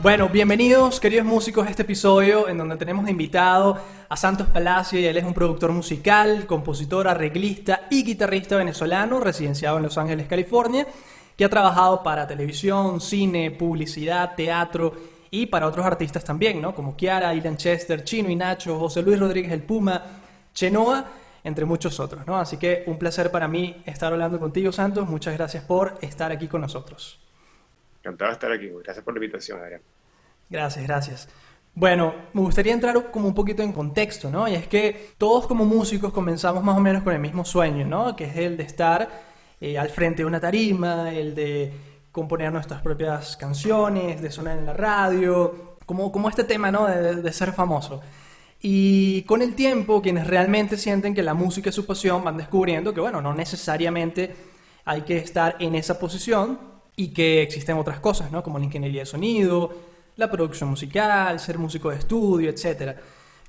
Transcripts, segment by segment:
Bueno, bienvenidos queridos músicos a este episodio en donde tenemos invitado a Santos Palacio y él es un productor musical, compositor, arreglista y guitarrista venezolano residenciado en Los Ángeles, California, que ha trabajado para televisión, cine, publicidad, teatro y para otros artistas también, ¿no? Como Kiara, Ilan Chester, Chino y Nacho, José Luis Rodríguez El Puma, Chenoa, entre muchos otros, ¿no? Así que un placer para mí estar hablando contigo, Santos. Muchas gracias por estar aquí con nosotros. Encantado estar aquí. Gracias por la invitación, Adrián. Gracias, gracias. Bueno, me gustaría entrar como un poquito en contexto, ¿no? Y es que todos como músicos comenzamos más o menos con el mismo sueño, ¿no? Que es el de estar eh, al frente de una tarima, el de componer nuestras propias canciones, de sonar en la radio, como, como este tema, ¿no? De ser famoso. Y con el tiempo, quienes realmente sienten que la música es su pasión van descubriendo que, bueno, no necesariamente hay que estar en esa posición y que existen otras cosas, ¿no? Como la ingeniería de sonido, la producción musical, ser músico de estudio, etc.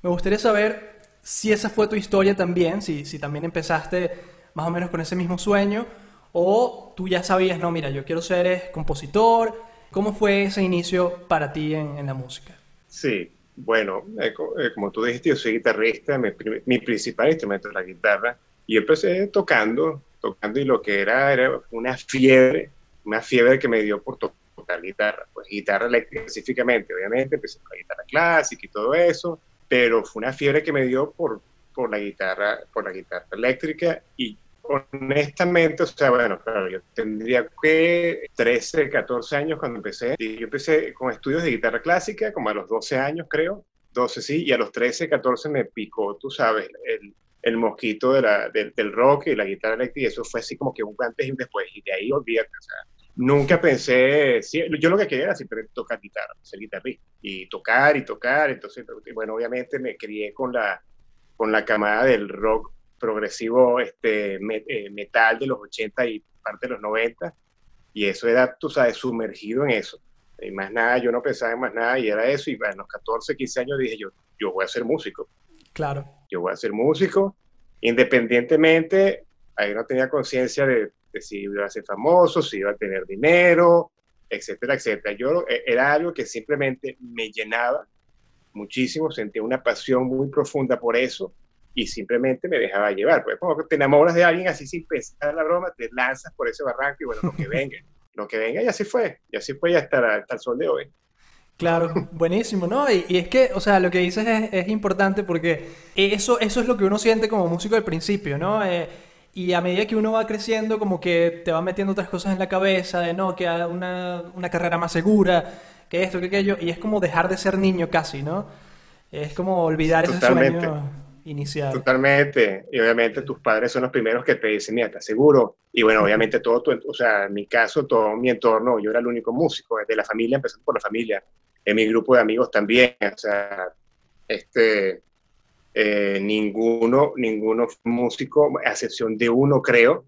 Me gustaría saber si esa fue tu historia también, si, si también empezaste más o menos con ese mismo sueño, o tú ya sabías, no, mira, yo quiero ser eh, compositor. ¿Cómo fue ese inicio para ti en, en la música? Sí, bueno, eh, eh, como tú dijiste, yo soy guitarrista, mi, principal instrumento es la guitarra, y empecé tocando, tocando, y lo que era era una fiebre una fiebre que me dio por tocar guitarra, pues guitarra eléctrica específicamente, obviamente, empecé con la guitarra clásica y todo eso, pero fue una fiebre que me dio por, por la guitarra, por la guitarra eléctrica y honestamente, o sea, bueno, claro, yo tendría que 13, 14 años cuando empecé. Yo empecé con estudios de guitarra clásica, como a los 12 años, creo. 12, sí, y a los 13, 14 me picó, tú sabes, el, el mosquito de la, del, del rock y la guitarra eléctrica, y eso fue así como que un antes y un después, y de ahí olvídate, o sea, nunca pensé, yo lo que quería era siempre tocar guitarra, ser guitarrista, y tocar y tocar, entonces, bueno, obviamente me crié con la, con la camada del rock progresivo este, eh, metal de los 80 y parte de los 90, y eso era, tú sabes, sumergido en eso. Y más nada, yo no pensaba en más nada, y era eso, y a los 14, 15 años dije yo, yo voy a ser músico. Claro. Yo voy a ser músico, independientemente, ahí no tenía conciencia de, de si iba a ser famoso, si iba a tener dinero, etcétera, etcétera. Yo eh, era algo que simplemente me llenaba muchísimo, sentía una pasión muy profunda por eso y simplemente me dejaba llevar. Pues como que te enamoras de alguien así sin pensar la broma, te lanzas por ese barranco y bueno, lo que venga, lo que venga y así fue, y así fue hasta, hasta el sol de hoy. Claro, buenísimo, ¿no? Y, y, es que, o sea, lo que dices es, es, importante porque eso, eso es lo que uno siente como músico al principio, ¿no? Eh, y a medida que uno va creciendo, como que te va metiendo otras cosas en la cabeza, de no, que una, una carrera más segura, que esto, que aquello, y es como dejar de ser niño casi, ¿no? Es como olvidar Totalmente. ese sueño inicial. Totalmente. Y obviamente tus padres son los primeros que te dicen, mira, ¿estás seguro? Y bueno, obviamente todo tu, o sea, en mi caso, todo mi entorno, yo era el único músico de la familia, empezando por la familia en mi grupo de amigos también, o sea, este, eh, ninguno, ninguno músico, a excepción de uno, creo,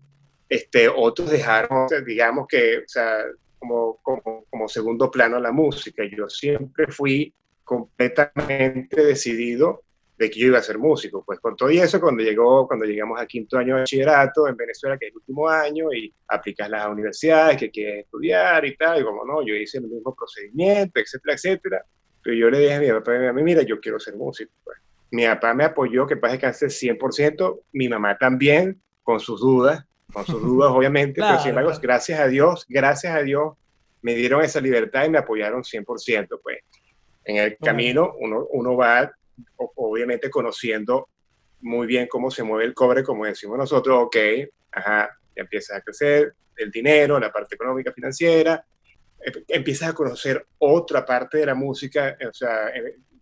este, otros dejaron, digamos que, o sea, como, como, como segundo plano la música. Yo siempre fui completamente decidido de que yo iba a ser músico. Pues con todo y eso, cuando, llegó, cuando llegamos a quinto año de bachillerato en Venezuela, que es el último año, y aplicas las universidades, que quieres estudiar y tal, y como no, yo hice el mismo procedimiento, etcétera, etcétera. Pero yo le dije a mi papá a mí, mira, yo quiero ser músico. Pues. Mi papá me apoyó, que pase cáncer 100%, mi mamá también, con sus dudas, con sus dudas obviamente, claro, pero sin embargo, claro. gracias a Dios, gracias a Dios, me dieron esa libertad y me apoyaron 100%, pues. En el camino uno, uno va obviamente conociendo muy bien cómo se mueve el cobre, como decimos nosotros, ok, ajá, ya empiezas a crecer el dinero, la parte económica, financiera, empiezas a conocer otra parte de la música, o sea,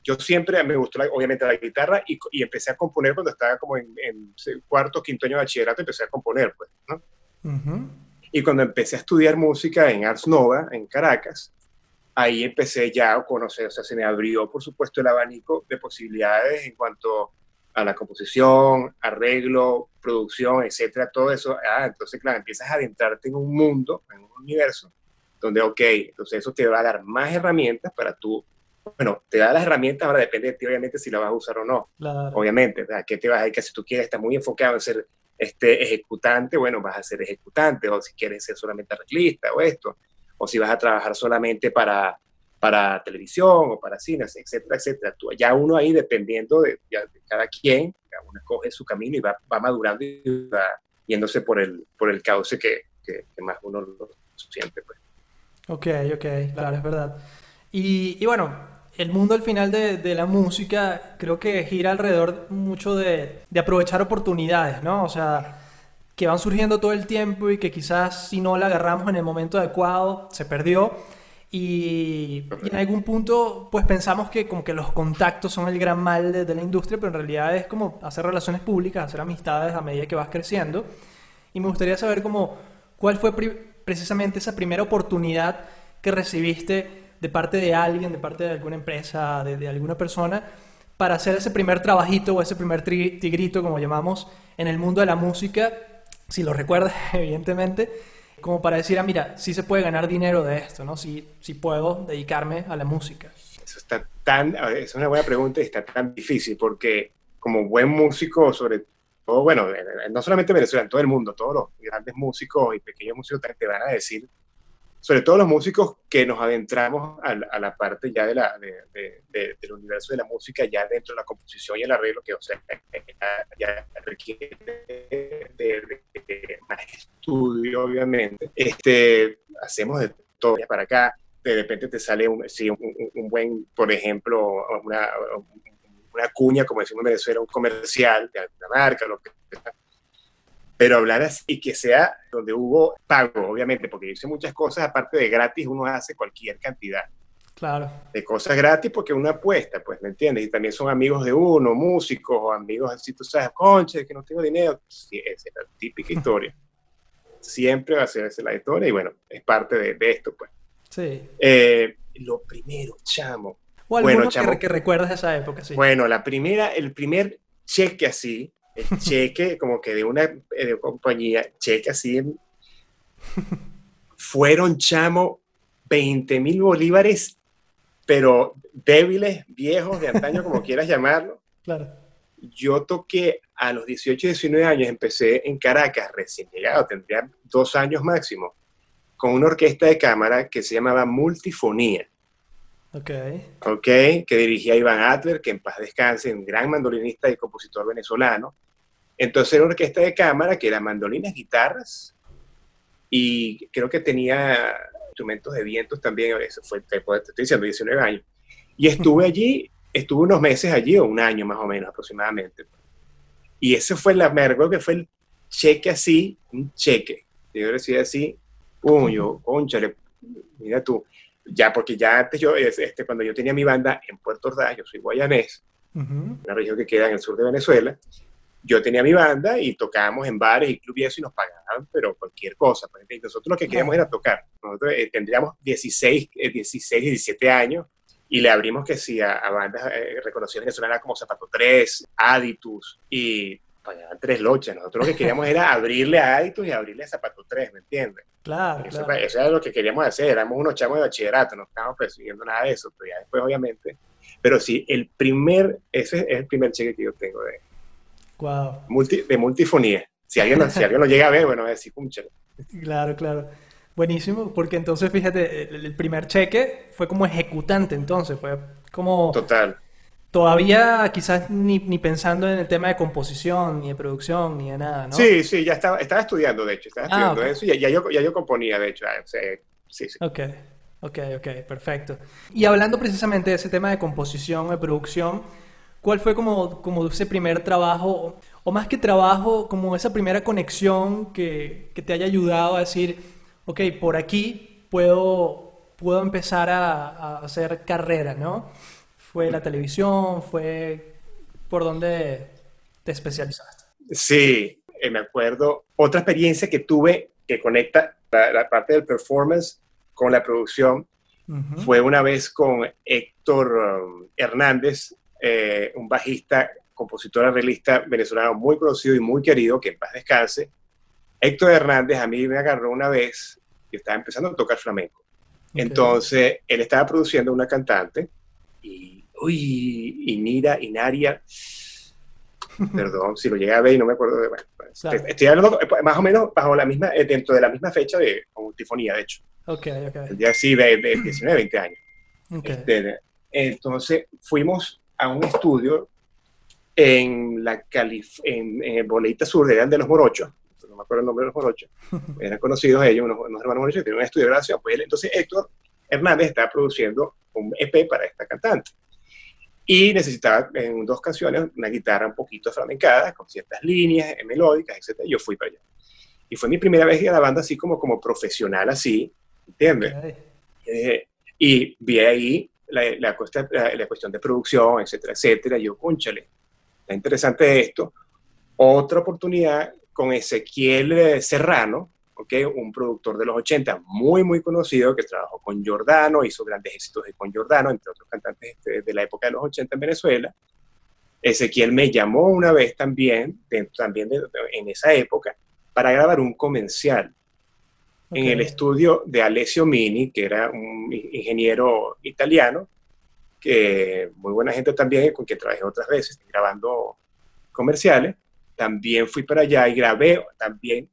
yo siempre me gustó, la, obviamente, la guitarra y, y, empecé a componer cuando estaba como en, en, cuarto, quinto año de bachillerato, empecé a componer, pues, ¿no? Uh -huh. Y cuando empecé a estudiar música en Arts Nova, en Caracas, ahí empecé ya a conocer, o sea, se me abrió, por supuesto, el abanico de posibilidades en cuanto a la composición, arreglo, producción, etcétera, todo eso. Ah, entonces, claro, empiezas a adentrarte en un mundo, en un universo, donde, ok, entonces eso te va a dar más herramientas para tú, bueno, te da las herramientas, ahora depende de ti, obviamente, si la vas a usar o no. Claro. Obviamente, ¿a qué te vas a dedicar? Si tú quieres, estar muy enfocado en ser este, ejecutante, bueno, vas a ser ejecutante, o si quieres ser solamente arreglista o esto, o si vas a trabajar solamente para, para televisión o para cines, etcétera, etcétera. Tú, ya uno ahí, dependiendo de, cada quien, uno escoge su camino y va, va, madurando y va yéndose por el, por el cauce que, que, más uno lo siente. Pues. Ok, ok, claro, es verdad. Y, y bueno, el mundo al final de, de, la música creo que gira alrededor mucho de, de, aprovechar oportunidades, ¿no? O sea, que van surgiendo todo el tiempo y que quizás si no la agarramos en el momento adecuado, se perdió. Y, en algún punto, pues pensamos que como que los contactos son el gran mal de, la industria, pero en realidad es como hacer relaciones públicas, hacer amistades a medida que vas creciendo. Y me gustaría saber como, cuál fue precisamente esa primera oportunidad que recibiste de parte de alguien, de parte de alguna empresa, de, de alguna persona, para hacer ese primer trabajito o ese primer tigrito, como llamamos, en el mundo de la música, si lo recuerdas, evidentemente como para decir, ah, mira, sí se puede ganar dinero de esto, ¿no? Sí, sí puedo dedicarme a la música. Eso está tan, es una buena pregunta y está tan difícil porque como buen músico, sobre todo, bueno, no solamente en Venezuela, en todo el mundo, todos los grandes músicos y pequeños músicos te van a decir, sobre todo los músicos que nos adentramos a, la parte ya de la, de, del universo de la música, ya dentro de la composición y el arreglo, que o sea, ya, requiere de, más estudio, obviamente. Este, hacemos de todo para acá. De repente te sale un, un, buen, por ejemplo, una, una cuña, como decimos en Venezuela, un comercial de alguna marca, lo que sea pero hablar así y que sea donde hubo pago, obviamente, porque dice muchas cosas, aparte de gratis, uno hace cualquier cantidad. Claro. De cosas gratis porque uno apuesta, pues, ¿me entiendes? Y también son amigos de uno, músicos o amigos así, tú sabes, conche, que no tengo dinero. Sí, esa es la típica historia. Siempre va a ser esa la historia y bueno, es parte de, esto, pues. Sí. Eh, lo primero, chamo. O bueno, chamo, que, que recuerdas esa época, sí. Bueno, la primera, el primer cheque así, el cheque como que de una eh, compañía, cheque así, fueron, chamo, 20 mil bolívares, pero débiles, viejos, de antaño, como quieras llamarlo. Claro. Yo toqué a los 18, 19 años, empecé en Caracas, recién llegado, tendría dos años máximo, con una orquesta de cámara que se llamaba Multifonía. Ok. Ok, que dirigía Iván Adler, que en paz descanse, un gran mandolinista y compositor venezolano. Entonces era una orquesta de cámara que era mandolinas, guitarras y creo que tenía instrumentos de vientos también, eso fue, te, estoy diciendo, 19 años. Y estuve allí, estuve unos meses allí, o un año más o menos aproximadamente. Y ese fue la, me recuerdo que fue el cheque así, un cheque. Yo decía así, puño, conchale, mira tú, ya porque ya antes yo, este, cuando yo tenía mi banda en Puerto Ordaz, yo soy guayanés, una región que queda en el sur de Venezuela, yo tenía mi banda y tocábamos en bares y clubes y eso y nos pagaban, pero cualquier cosa. Nosotros lo que queríamos era tocar. Nosotros eh, tendríamos 16, 16, 17 años y le abrimos que sí a, bandas eh, reconocidas venezolanas como Zapato 3, Aditus y pagaban tres lochas. Nosotros lo que queríamos era abrirle a Aditus y abrirle a Zapato 3, ¿me entiendes? Claro, eso, claro. eso, era lo que queríamos hacer. Éramos unos chamos de bachillerato, no estábamos persiguiendo nada de eso, pero ya después, obviamente. Pero sí, el primer, ese es el primer cheque que yo tengo de, Wow. Multi, de multifonía. Si alguien, si alguien lo llega a ver, bueno, a decir, púnchale. Claro, claro. Buenísimo, porque entonces, fíjate, el, primer cheque fue como ejecutante, entonces, fue como... Total. Todavía quizás ni, ni, pensando en el tema de composición, ni de producción, ni de nada, ¿no? Sí, sí, ya estaba, estaba estudiando, de hecho, estaba ah, estudiando eso y ya, yo, ya yo componía, de hecho. Ah, sí, sí. Ok, ok, ok, perfecto. Y hablando precisamente de ese tema de composición, de producción, ¿Cuál fue como, como ese primer trabajo, o más que trabajo, como esa primera conexión que, que te haya ayudado a decir, ok, por aquí puedo, puedo empezar a, a hacer carrera, ¿no? ¿Fue la televisión? ¿Fue por dónde te especializaste? Sí, eh, me acuerdo. Otra experiencia que tuve que conecta la, parte del performance con la producción fue una vez con Héctor um, Hernández, eh, un bajista, compositor, arreglista venezolano muy conocido y muy querido, que en paz descanse. Héctor Hernández a mí me agarró una vez, y estaba empezando a tocar flamenco. Entonces, él estaba produciendo una cantante y, uy, Inira, Inaria, perdón, si lo llegué a ver y no me acuerdo de, bueno, pues, estoy hablando eh, más o menos bajo la misma, eh, dentro de la misma fecha de con Tifonía, de hecho. Ok, ok. El día sí, de, 19, 20 años. Este, entonces, fuimos a un estudio en la Calif en, en Boleita Sur, eran de los Morochos, no me acuerdo el nombre de los Morochos, eran conocidos ellos, unos, hermanos Morochos que tenían un estudio de grabación, pues entonces Héctor Hernández estaba produciendo un EP para esta cantante y necesitaba en dos canciones una guitarra un poquito flamencada, con ciertas líneas melódicas, etc. Yo fui para allá. Y fue mi primera vez la banda así como, como profesional, así, ¿entiendes? Eh, y vi ahí la, la, la, cuestión de producción, etcétera, etcétera. yo, cónchale, está interesante esto. Otra oportunidad con Ezequiel eh, Serrano, un productor de los 80 muy, muy conocido que trabajó con Giordano, hizo grandes éxitos con Giordano, entre otros cantantes este, de la época de los 80 en Venezuela. Ezequiel me llamó una vez también, también en esa época, para grabar un comercial en el estudio de Alessio Mini, que era un ingeniero italiano, que muy buena gente también, con quien trabajé otras veces, grabando comerciales. También fui para allá y grabé también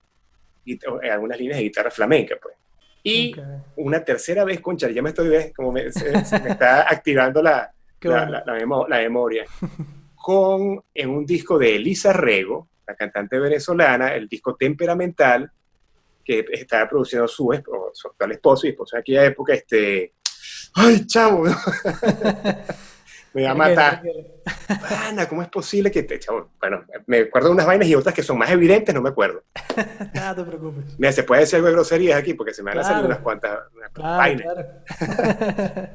algunas líneas de guitarra flamenca, pues. Y una tercera vez, concha, ya me estoy, como me, se, me está activando la, la, la, memoria, con, en un disco de Elisa Rego, la cantante venezolana, el disco Temperamental, que estaba produciendo su, su actual esposo y esposo en aquella época, este, ¡ay, chavo! me va a matar. Ana, ¿cómo es posible que te... Bueno, me acuerdo de unas vainas y otras que son más evidentes, no me acuerdo. Nada, te preocupes. Mira, se puede decir algo de groserías aquí porque se me van a salir unas cuantas vainas.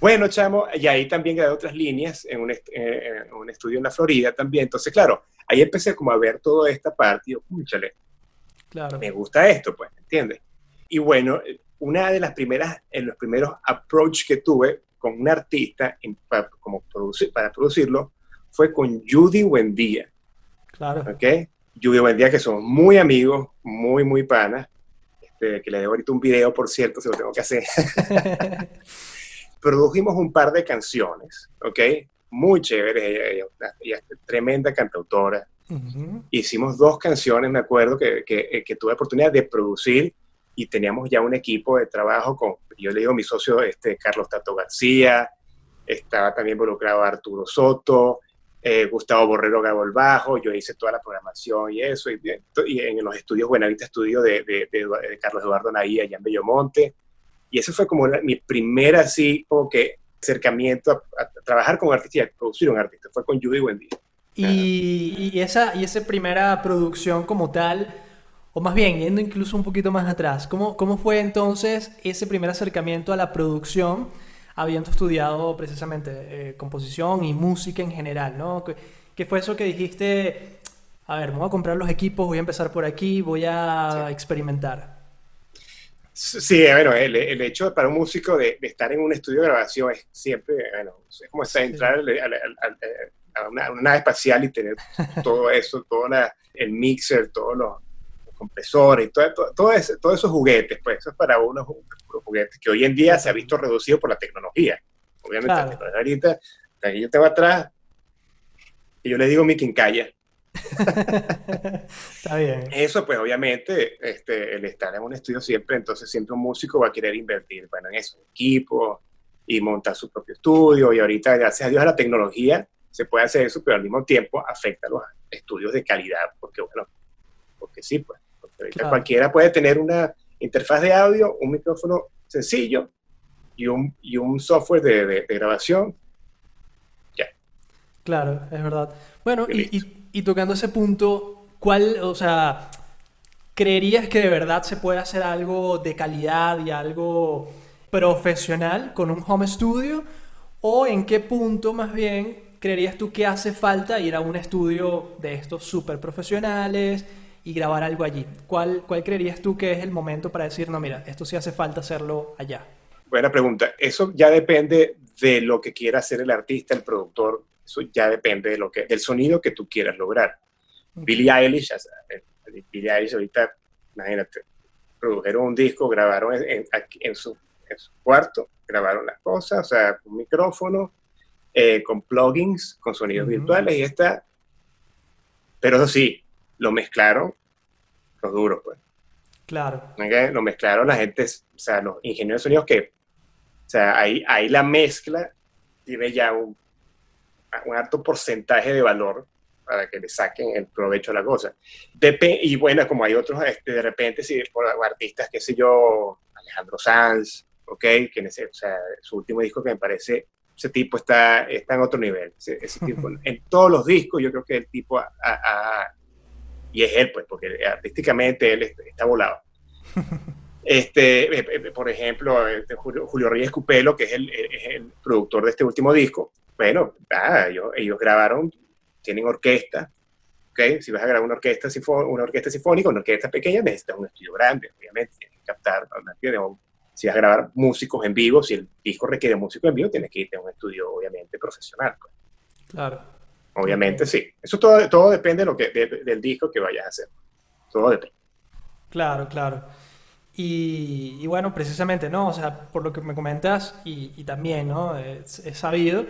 bueno, chamo, y ahí también quedé otras líneas en un, eh, en un, estudio en la Florida también. Entonces, claro, ahí empecé como a ver toda esta parte y yo, púchale, claro. me gusta esto, pues, ¿entiendes? Y bueno, una de las primeras, en los primeros approach que tuve con un artista para, como producir, para producirlo fue con Judy Buendía. Claro. ¿Ok? Judy Buendía, que somos muy amigos, muy, muy panas. Este, que le debo ahorita un video, por cierto, se lo tengo que hacer. Produjimos un par de canciones, ¿ok? Muy chéveres, ella, ella, es tremenda cantautora. Hicimos dos canciones, me acuerdo, que, que, que tuve la oportunidad de producir y teníamos ya un equipo de trabajo con, yo le digo, mi socio este, Carlos Tato García, estaba también involucrado Arturo Soto, eh, Gustavo Borrero Gabo el Bajo, yo hice toda la programación y eso, y, en los estudios Buenavista Estudio de, de, Carlos Eduardo Naí allá en Bellomonte, y eso fue como mi primera así como que acercamiento a, trabajar con artistas y a producir un artista, fue con Judy Buendía. Y, y, esa, y esa primera producción como tal, o más bien, yendo incluso un poquito más atrás, ¿cómo, cómo fue entonces ese primer acercamiento a la producción, habiendo estudiado precisamente eh, composición y música en general, ¿no? ¿Qué, fue eso que dijiste? A ver, me voy a comprar los equipos, voy a empezar por aquí, voy a experimentar. Sí, bueno, el, el, hecho para un músico de, estar en un estudio de grabación es siempre, bueno, es como entrar a, una, nave espacial y tener todo eso, todo el mixer, todos los compresores, todo, todo, todo todos esos juguetes, pues eso es para unos juguetes que hoy en día se ha visto reducido por la tecnología. Obviamente, ahorita, aquí yo tengo atrás y yo le digo mi quincalla. Está bien. Eso, pues obviamente, este, el estar en un estudio siempre, entonces siempre un músico va a querer invertir bueno, en eso, equipo y montar su propio estudio. Y ahorita, gracias a Dios, a la tecnología se puede hacer eso, pero al mismo tiempo afecta a los estudios de calidad, porque bueno, porque sí, pues. Cualquiera puede tener una interfaz de audio, un micrófono sencillo y un, y un software de, grabación. Ya. Claro, es verdad. Bueno, y, tocando ese punto, ¿cuál, o sea, creerías que de verdad se puede hacer algo de calidad y algo profesional con un home studio? ¿O en qué punto más bien creerías tú que hace falta ir a un estudio de estos súper profesionales y grabar algo allí. ¿Cuál, ¿Cuál creerías tú que es el momento para decir, no, mira, esto sí hace falta hacerlo allá? Buena pregunta. Eso ya depende de lo que quiera hacer el artista, el productor. Eso ya depende de lo que, del sonido que tú quieras lograr. Billie Eilish, Billie Eilish ahorita, imagínate, produjeron un disco, grabaron en, su, cuarto, grabaron las cosas, o sea, un micrófono, eh, con plugins, con sonidos virtuales y está. Pero eso sí, lo mezclaron los duros, pues. Claro. Lo mezclaron la gente, o sea, los ingenieros de sonidos que, o sea, ahí, ahí la mezcla tiene ya un, un alto porcentaje de valor para que le saquen el provecho a la cosa. y bueno, como hay otros, este, de repente, si por artistas, qué sé yo, Alejandro Sanz, ¿ok? Que ese, o sea, su último disco que me parece, ese tipo está, está en otro nivel. Ese, tipo, en todos los discos, yo creo que el tipo, y es él, pues, porque artísticamente él está volado. Este, eh, eh, por ejemplo, este, Julio, Julio, Reyes Cupelo, que es el, es el, productor de este último disco, bueno, ah, ellos, ellos, grabaron tienen orquesta, ¿ok? Si vas a grabar una orquesta, una orquesta sinfónica, una orquesta pequeña, necesitas un estudio grande, obviamente, tienes que captar, si vas a grabar músicos en vivo, si el disco requiere músicos en vivo, tienes que irte a un estudio, obviamente, profesional. Pues. Claro. Obviamente, sí. Eso todo, todo depende de lo que, del disco que vayas a hacer. Todo depende. Claro, claro. Y, bueno, precisamente, ¿no? O sea, por lo que me comentas, y, también, ¿no? Es, es sabido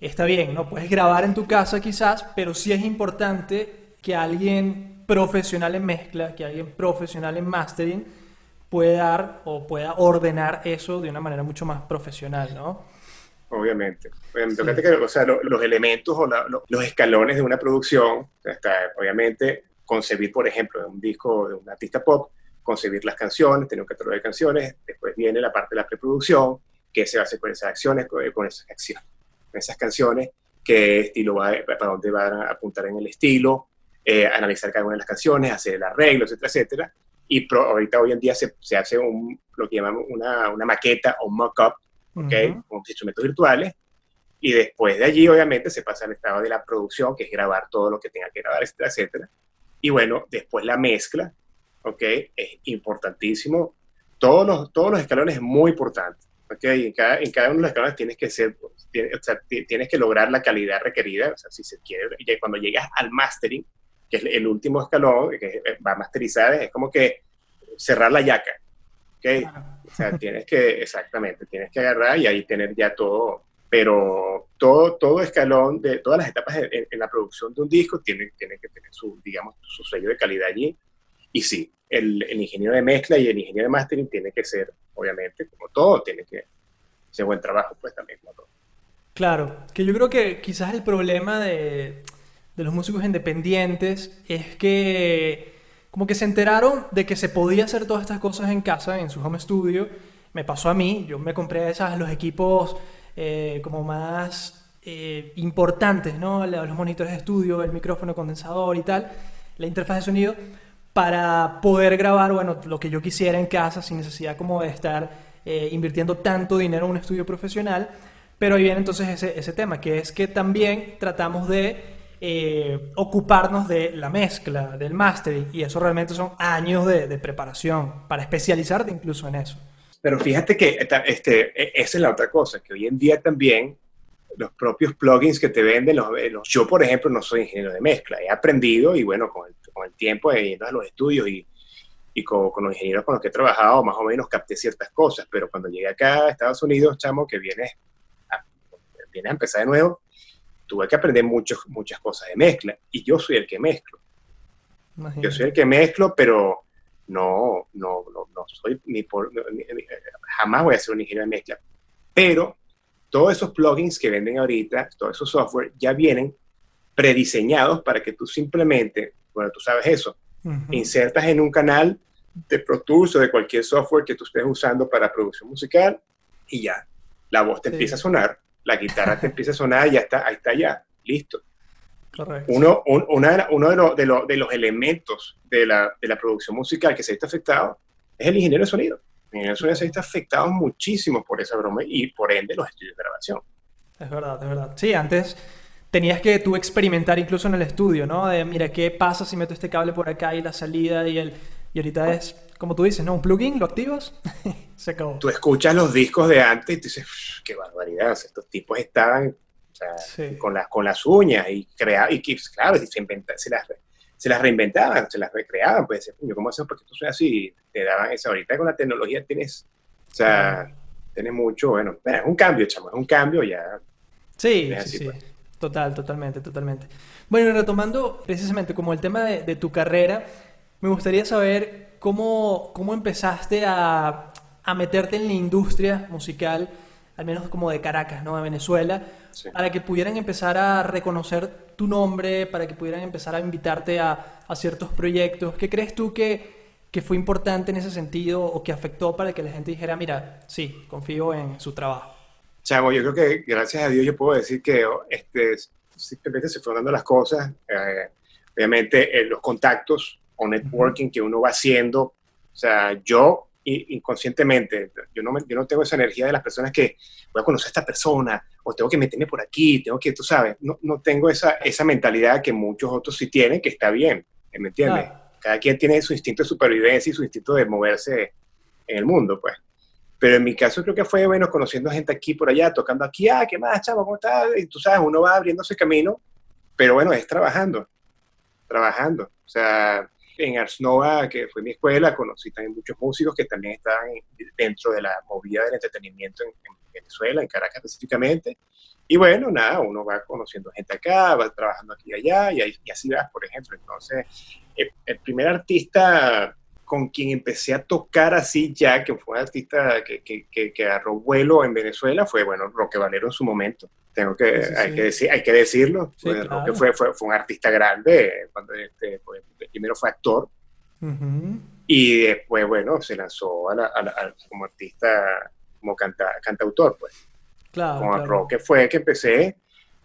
está bien, ¿no? Puedes grabar en tu casa quizás, pero sí es importante que alguien profesional en mezcla, que alguien profesional en mastering pueda dar o pueda ordenar eso de una manera mucho más profesional, ¿no? Obviamente. Obviamente, que, o sea, los elementos o los escalones de una producción, está, obviamente, concebir, por ejemplo, un disco de un artista pop, concebir las canciones, tener un catálogo de canciones, después viene la parte de la preproducción, qué se hace con esas acciones, con esas acciones esas canciones, qué estilo va, para dónde van a apuntar en el estilo, eh, analizar cada una de las canciones, hacer el arreglo, etcétera, etcétera. Y ahorita hoy en día se, se, hace un, lo que llamamos una, una maqueta o mock-up, ¿ok? Con instrumentos virtuales. Y después de allí, obviamente, se pasa al estado de la producción, que es grabar todo lo que tenga que grabar, etcétera, etcétera. Y bueno, después la mezcla, ¿ok? Es importantísimo. Todos los, todos los escalones es muy importante. Okay, en, cada, en cada uno de los escalones tienes que ser, o sea, tienes que lograr la calidad requerida, o sea, si se quiere, y cuando llegas al mastering, que es el último escalón, que va a masterizar, es como que cerrar la yaca, ¿ok? O sea, tienes que, exactamente, tienes que agarrar y ahí tener ya todo, pero todo, todo escalón de todas las etapas en, en la producción de un disco tiene, tiene que tener su, digamos, su sello de calidad allí, y sí, el, el ingeniero de mezcla y el ingeniero de mastering tiene que ser obviamente, como todo, tiene que ser buen trabajo, pues también como todo. Claro, que yo creo que quizás el problema de, de los músicos independientes es que como que se enteraron de que se podía hacer todas estas cosas en casa, en su home studio. Me pasó a mí, yo me compré esas, los equipos eh, como más eh, importantes, ¿no? Los monitores de estudio, el micrófono condensador y tal, la interfaz de sonido para poder grabar, bueno, lo que yo quisiera en casa sin necesidad como de estar eh, invirtiendo tanto dinero en un estudio profesional. Pero ahí viene entonces ese, ese tema, que es que también tratamos de eh, ocuparnos de la mezcla, del mastering, y eso realmente son años de, de, preparación para especializarte incluso en eso. Pero fíjate que este, e, esa es la otra cosa, que hoy en día también los propios plugins que te venden, los, los, yo por ejemplo no soy ingeniero de mezcla, he aprendido y bueno, con el con el tiempo, yendo a los estudios y, y con, con, los ingenieros con los que he trabajado, más o menos capté ciertas cosas, pero cuando llegué acá a Estados Unidos, chamo, que viene a, viene a empezar de nuevo, tuve que aprender muchos, muchas cosas de mezcla, y yo soy el que mezclo. Yo soy el que mezclo, pero no, no, no, no soy ni por, jamás voy a ser un ingeniero de mezcla. Pero todos esos plugins que venden ahorita, todos esos software, ya vienen prediseñados para que tú simplemente bueno, tú sabes eso. Insertas en un canal de Pro Tools o de cualquier software que tú estés usando para producción musical y ya, la voz te empieza a sonar, la guitarra te empieza a sonar y ya está, ahí está ya, listo. Correcto. Uno, una, uno de, los, de, de, los elementos de la, de la, producción musical que se está afectado es el ingeniero de sonido. El ingeniero de sonido se está afectado muchísimo por esa broma y por ende los estudios de grabación. Es verdad, es verdad. Sí, antes tenías que tú experimentar incluso en el estudio, ¿no? De, mira, ¿qué pasa si meto este cable por acá y la salida y el... Y ahorita es, como tú dices, ¿no? Un plugin, lo activas, se acabó. Tú escuchas los discos de antes y tú dices, qué barbaridad, estos tipos estaban con, las, con las uñas y creaban, y claro, se, se, las, se las reinventaban, se las recreaban, pues, ¿cómo haces porque tú soy así? Te daban eso. Ahorita con la tecnología tienes, o sea, tienes mucho, bueno, es un cambio, chamo, es un cambio ya. Sí, sí, sí. Pues. Total, totalmente, totalmente. Bueno, retomando precisamente como el tema de, de tu carrera, me gustaría saber cómo, cómo empezaste a, a, meterte en la industria musical, al menos como de Caracas, ¿no? De Venezuela, para que pudieran empezar a reconocer tu nombre, para que pudieran empezar a invitarte a, a ciertos proyectos. ¿Qué crees tú que, que fue importante en ese sentido o que afectó para que la gente dijera, mira, sí, confío en su trabajo? Chamo, yo creo que gracias a Dios yo puedo decir que este, simplemente se fueron dando las cosas. Eh, obviamente eh, los contactos o networking que uno va haciendo. O sea, yo inconscientemente, yo no, yo no tengo esa energía de las personas que voy a conocer a esta persona o tengo que meterme por aquí, tengo que, tú sabes, no, no tengo esa, esa mentalidad que muchos otros sí tienen, que está bien, ¿me entiendes? Cada quien tiene su instinto de supervivencia y su instinto de moverse en el mundo, pues. Pero en mi caso creo que fue, bueno, conociendo gente aquí por allá, tocando aquí, ah, ¿qué más, chavo? ¿Cómo estás? Y tú sabes, uno va abriéndose camino, pero bueno, es trabajando, trabajando. O sea, en Ars Nova, que fue mi escuela, conocí también muchos músicos que también estaban dentro de la movida del entretenimiento en, Venezuela, en Caracas específicamente. Y bueno, nada, uno va conociendo gente acá, va trabajando aquí y allá, y, así vas, por ejemplo. Entonces, el, primer artista con quien empecé a tocar así ya, que fue un artista que, que, que, agarró vuelo en Venezuela, fue, bueno, Roque Valero en su momento. Tengo que, hay, Que decir, hay que decirlo. Roque fue, fue, fue, un artista grande, cuando este, primero fue actor, y después, bueno, se lanzó a como artista, como canta, cantautor, pues. Claro, con Roque fue que empecé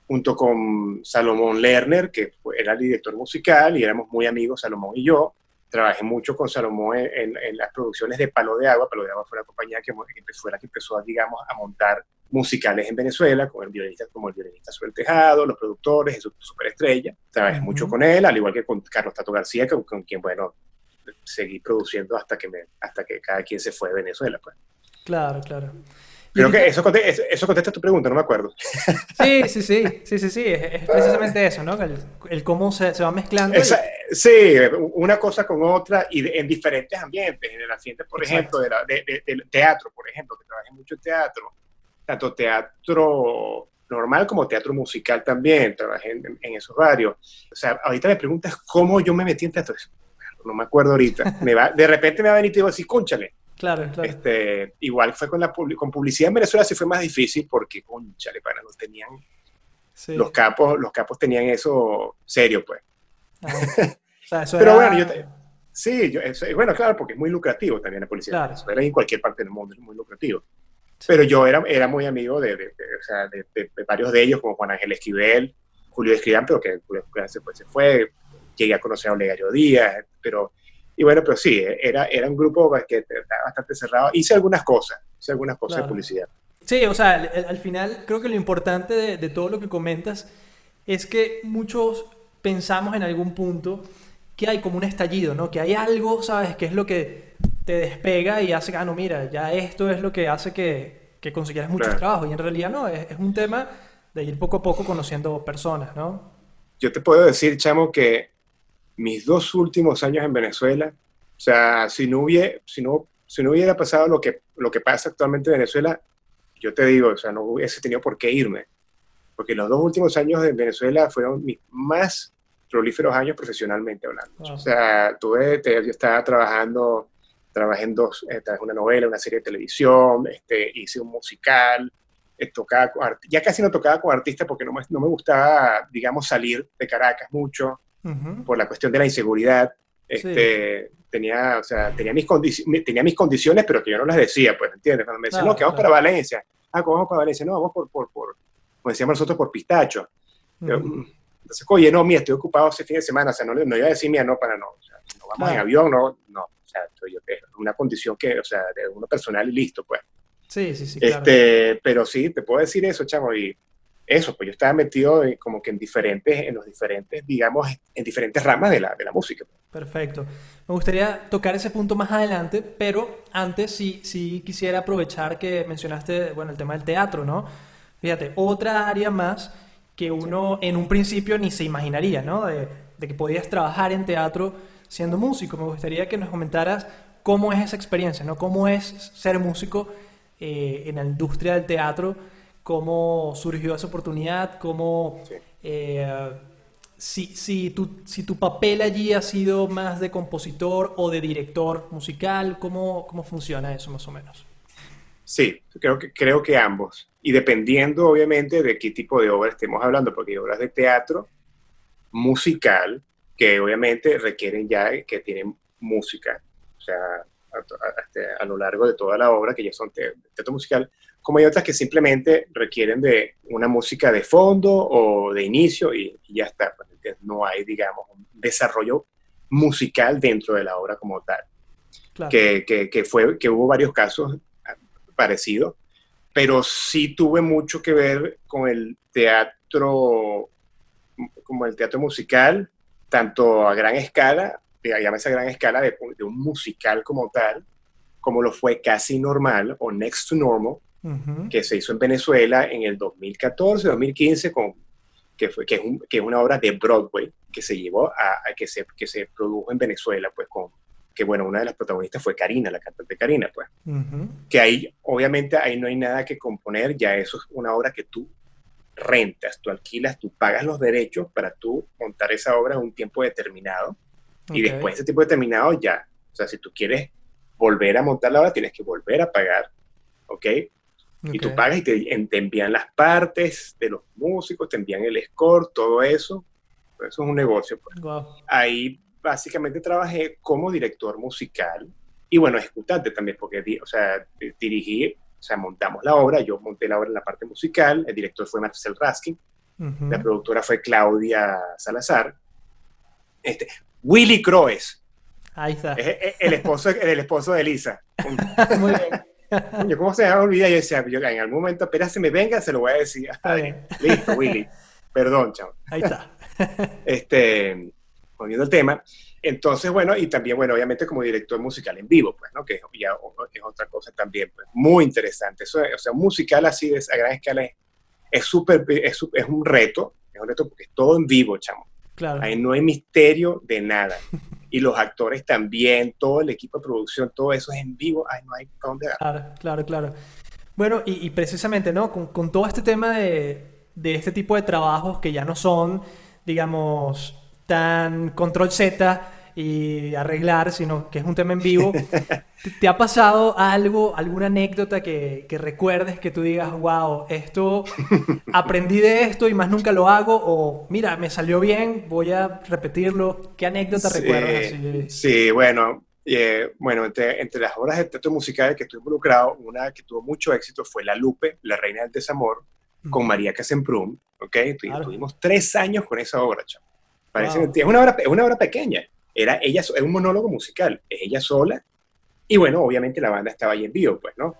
junto con Salomón Lerner, que era el director musical, y éramos muy amigos, Salomón y yo, trabajé mucho con Salomón en, las producciones de Palo de Agua. Palo de Agua fue la compañía que, fue la que empezó, digamos, a montar musicales en Venezuela, con el violinista, como el violinista sobre el tejado, los productores, su superestrella. Trabajé mucho con él, al igual que con Carlos Tato García, con, quien, bueno, seguí produciendo hasta que, me, hasta que cada quien se fue de Venezuela. Pues. Claro, claro. Creo que eso, eso, contesta tu pregunta, no me acuerdo. Sí, sí, sí, sí, sí, sí, es, precisamente eso, ¿no? El, cómo se, se, va mezclando. Sí, una cosa con otra y en diferentes ambientes. En el ambiente, por ejemplo, de del teatro, por ejemplo, que trabajé mucho en teatro, tanto teatro normal como teatro musical también, trabajé en, esos varios. O sea, ahorita me preguntas cómo yo me metí en teatro. No me acuerdo ahorita. Me va, de repente me va a venir y te digo así, cónchale Claro, claro. Este, igual fue con la con publicidad en Venezuela sí fue más difícil porque, conchale, para no tenían los capos, los capos tenían eso serio, pues. Ah, o sea, eso Pero bueno, yo sí, yo, bueno, claro, porque es muy lucrativo también la publicidad. Claro. Venezuela en cualquier parte del mundo es muy lucrativo. Pero yo era, era muy amigo de, de, o sea, de, varios de ellos, como Juan Ángel Esquivel, Julio Escribán, pero que Julio Escribán se, se fue. Llegué a conocer a Olegario Díaz, pero y bueno, pero sí, era, era un grupo que estaba bastante cerrado. Hice algunas cosas, hice algunas cosas de publicidad. Sí, o sea, al, final creo que lo importante de, de, todo lo que comentas es que muchos pensamos en algún punto que hay como un estallido, ¿no? Que hay algo, ¿sabes? Que es lo que te despega y hace, ah, no, mira, ya esto es lo que hace que, que consiguieras muchos trabajos. Y en realidad no, es, es un tema de ir poco a poco conociendo personas, ¿no? Yo te puedo decir, chamo, que mis dos últimos años en Venezuela, o sea, si no, hubiera, si no, si no hubiera pasado lo que, lo que pasa actualmente en Venezuela, yo te digo, o sea, no hubiese tenido por qué irme. Porque los dos últimos años en Venezuela fueron mis más prolíferos años profesionalmente hablando. O sea, tuve, yo estaba trabajando, trabajé en dos, eh, una novela, una serie de televisión, este, hice un musical, eh, tocaba, ya casi no tocaba con artistas porque no me, no me gustaba, digamos, salir de Caracas mucho por la cuestión de la inseguridad. Este, tenía, o sea, tenía, mis tenía mis condiciones, pero que yo no las decía, pues, ¿entiendes? Cuando me decían, no, que vamos para Valencia. Ah, ¿cómo vamos para Valencia? No, vamos por, por, por como decíamos nosotros, por pistacho. Mm, entonces, oye, no, mía, estoy ocupado ese fin de semana, o sea, no, no iba a decir mía, no, para no, o sea, no vamos en avión, no, no, o sea, yo, una condición que, o sea, de uno personal y listo, pues. Sí, sí, sí, claro. Este, pero sí, te puedo decir eso, chamo, y eso, pues yo estaba metido como que en diferentes, en los diferentes, digamos, en diferentes ramas de la, de la música. Perfecto. Me gustaría tocar ese punto más adelante, pero antes sí, sí quisiera aprovechar que mencionaste, bueno, el tema del teatro, ¿no? Fíjate, otra área más que uno en un principio ni se imaginaría, ¿no? De, que podías trabajar en teatro siendo músico. Me gustaría que nos comentaras cómo es esa experiencia, ¿no? Cómo es ser músico eh, en la industria del teatro, cómo surgió esa oportunidad, cómo... Eh, si, si, tu, si tu papel allí ha sido más de compositor o de director musical, ¿cómo, cómo funciona eso más o menos? Sí, creo que, creo que ambos. Y dependiendo, obviamente, de qué tipo de obra estemos hablando, porque hay obras de teatro musical que obviamente requieren ya que tienen música, o sea, a, lo largo de toda la obra, que ya son teatro musical, como hay otras que simplemente requieren de una música de fondo o de inicio y, ya está. Pues, no hay, digamos, un desarrollo musical dentro de la obra como tal. Que, que, fue, que hubo varios casos parecidos, pero sí tuve mucho que ver con el teatro, como el teatro musical, tanto a gran escala, llámese a gran escala de, de un musical como tal, como lo fue Casi Normal o Next to Normal, que se hizo en Venezuela en el 2014, 2015, con, que, fue, que, es que es una obra de Broadway que se llevó a, que, se, que se produjo en Venezuela, pues con, que bueno, una de las protagonistas fue Karina, la cantante Karina, pues. Que ahí, obviamente, ahí no hay nada que componer, ya eso es una obra que tú rentas, tú alquilas, tú pagas los derechos para tú montar esa obra en un tiempo determinado. Y después de ese tiempo determinado ya, o sea, si tú quieres volver a montar la obra, tienes que volver a pagar, ¿ok? Y tú pagas y te, envían las partes de los músicos, te envían el score, todo eso. Eso es un negocio. Pues. Ahí básicamente trabajé como director musical y bueno, ejecutante también, porque o sea, dirigí, o sea, montamos la obra, yo monté la obra en la parte musical, el director fue Marcel Raskin, la productora fue Claudia Salazar, este, Willy Croes. Ahí está. el, esposo, el esposo de Elisa. Muy bien. ¿Cómo se me va a olvidar? Yo decía, yo, en algún momento, apenas se me venga, se lo voy a decir. listo, Willy. Perdón, chao. Ahí está. este, volviendo al tema. Entonces, bueno, y también, bueno, obviamente como director musical en vivo, pues, ¿no? Que ya es otra cosa también, pues, muy interesante. Eso, o sea, un musical así de a gran escala es súper, es, es, un reto, es un reto porque es todo en vivo, chamo. Claro. Ahí no hay misterio de nada. Y los actores también, todo el equipo de producción, todo eso es en vivo, ay, no hay para dónde Claro, claro, claro. Bueno, y, precisamente, ¿no? Con, con, todo este tema de, de este tipo de trabajos que ya no son, digamos, tan control Z, y arreglar, sino que es un tema en vivo. ¿Te, ha pasado algo, alguna anécdota que, que, recuerdes que tú digas, wow, esto, aprendí de esto y más nunca lo hago? O mira, me salió bien, voy a repetirlo. ¿Qué anécdota recuerdas? Sí, bueno, eh, bueno, entre, entre, las obras de teatro musical que estuve involucrado, una que tuvo mucho éxito fue La Lupe, La Reina del Desamor, con María Casemprún, ¿ok? Tuvimos tres años con esa obra, chamo. Parece, es, una obra, es una obra pequeña, era ella, es un monólogo musical, es ella sola. Y bueno, obviamente la banda estaba ahí en vivo, pues, ¿no?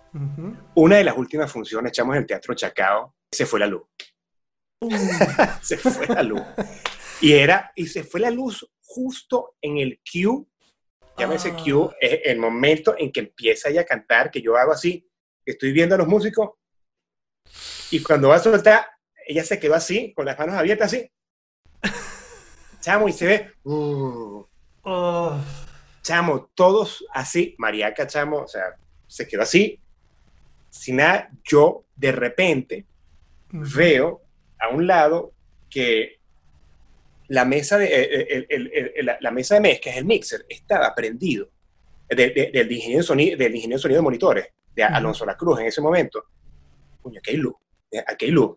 Una de las últimas funciones, echamos en el Teatro Chacao, se fue la luz. Uh. se fue la luz. Y era, y se fue la luz justo en el cue, llámese ah. cue, es el momento en que empieza ella a cantar, que yo hago así, estoy viendo a los músicos, y cuando va a soltar, ella se quedó así, con las manos abiertas así. Chamo, y se ve, uh, Oh. Chamo, todos así, Mariaca, chamo, o sea, se quedó así. Sin nada, yo de repente veo a un lado que la mesa de, eh, eh, la, mesa de mezcla, es el mixer, estaba prendido del, ingeniero de sonido, del ingeniero sonido de monitores, de Alonso La Cruz en ese momento. Coño, aquí hay luz, eh, aquí hay luz.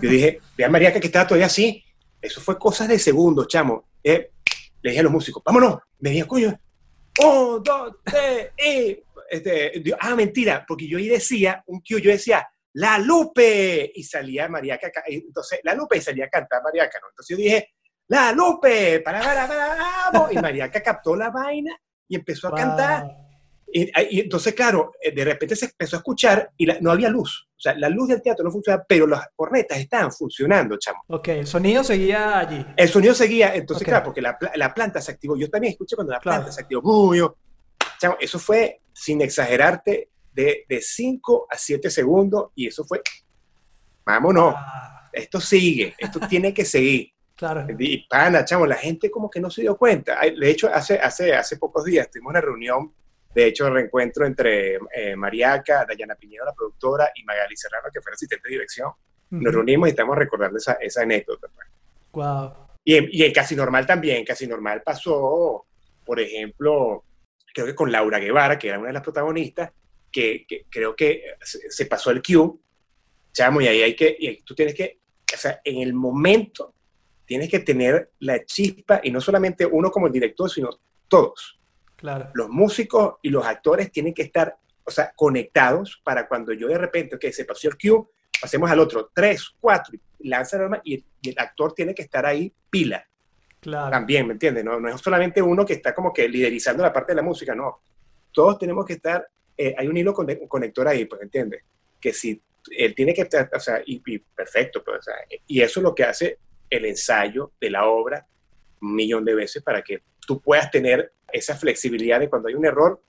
Yo dije, vea Mariaca que estaba todavía así. Eso fue cosas de segundos, chamo. Eh, le dije a los músicos, vámonos, me dije, coño, un, dos, tres, y, este, ah, mentira, porque yo ahí decía, un tío, yo decía, La Lupe, y salía Mariaca, entonces, La Lupe, y salía a cantar Mariaca, ¿no? Entonces yo dije, La Lupe, para, para, para, vamos, y Mariaca captó la vaina y empezó a cantar, Y, entonces, claro, eh, de repente se empezó a escuchar y no había luz. O sea, la luz del teatro no funcionaba, pero las cornetas estaban funcionando, chamo. Ok, el sonido seguía allí. El sonido seguía, entonces, claro, porque la, la, planta se activó. Yo también escuché cuando la planta se activó. chamo, eso fue, sin exagerarte, de 5 a 7 segundos y eso fue, vámonos, ah. esto sigue, esto tiene que seguir. Claro. Y pana, chamo, la gente como que no se dio cuenta. De hecho, hace, hace, hace pocos días tuvimos una reunión de hecho, el reencuentro entre eh, Mariaca, Dayana Piñero, la productora, y Magali Serrano, que fue asistente de dirección, nos reunimos y estamos recordando esa, esa anécdota. Wow. Pues. Y en, y en, Casi Normal también, Casi Normal pasó, por ejemplo, creo que con Laura Guevara, que era una de las protagonistas, que, creo que se, pasó el cue, chamo, y ahí hay que, y tú tienes que, o sea, en el momento tienes que tener la chispa, y no solamente uno como el director, sino todos. Los músicos y los actores tienen que estar, o sea, conectados para cuando yo de repente, que se pasó el cue, pasemos al otro, tres, cuatro, y lanza y, y, el actor tiene que estar ahí pila. Claro. También, ¿me entiendes? No, no es solamente uno que está como que liderizando la parte de la música, no. Todos tenemos que estar, eh, hay un hilo conector ahí, pues, ¿entiendes? Que si él tiene que estar, o sea, y, perfecto, pues, o sea, y eso es lo que hace el ensayo de la obra un millón de veces para que tú puedas tener esa flexibilidad de cuando hay un error,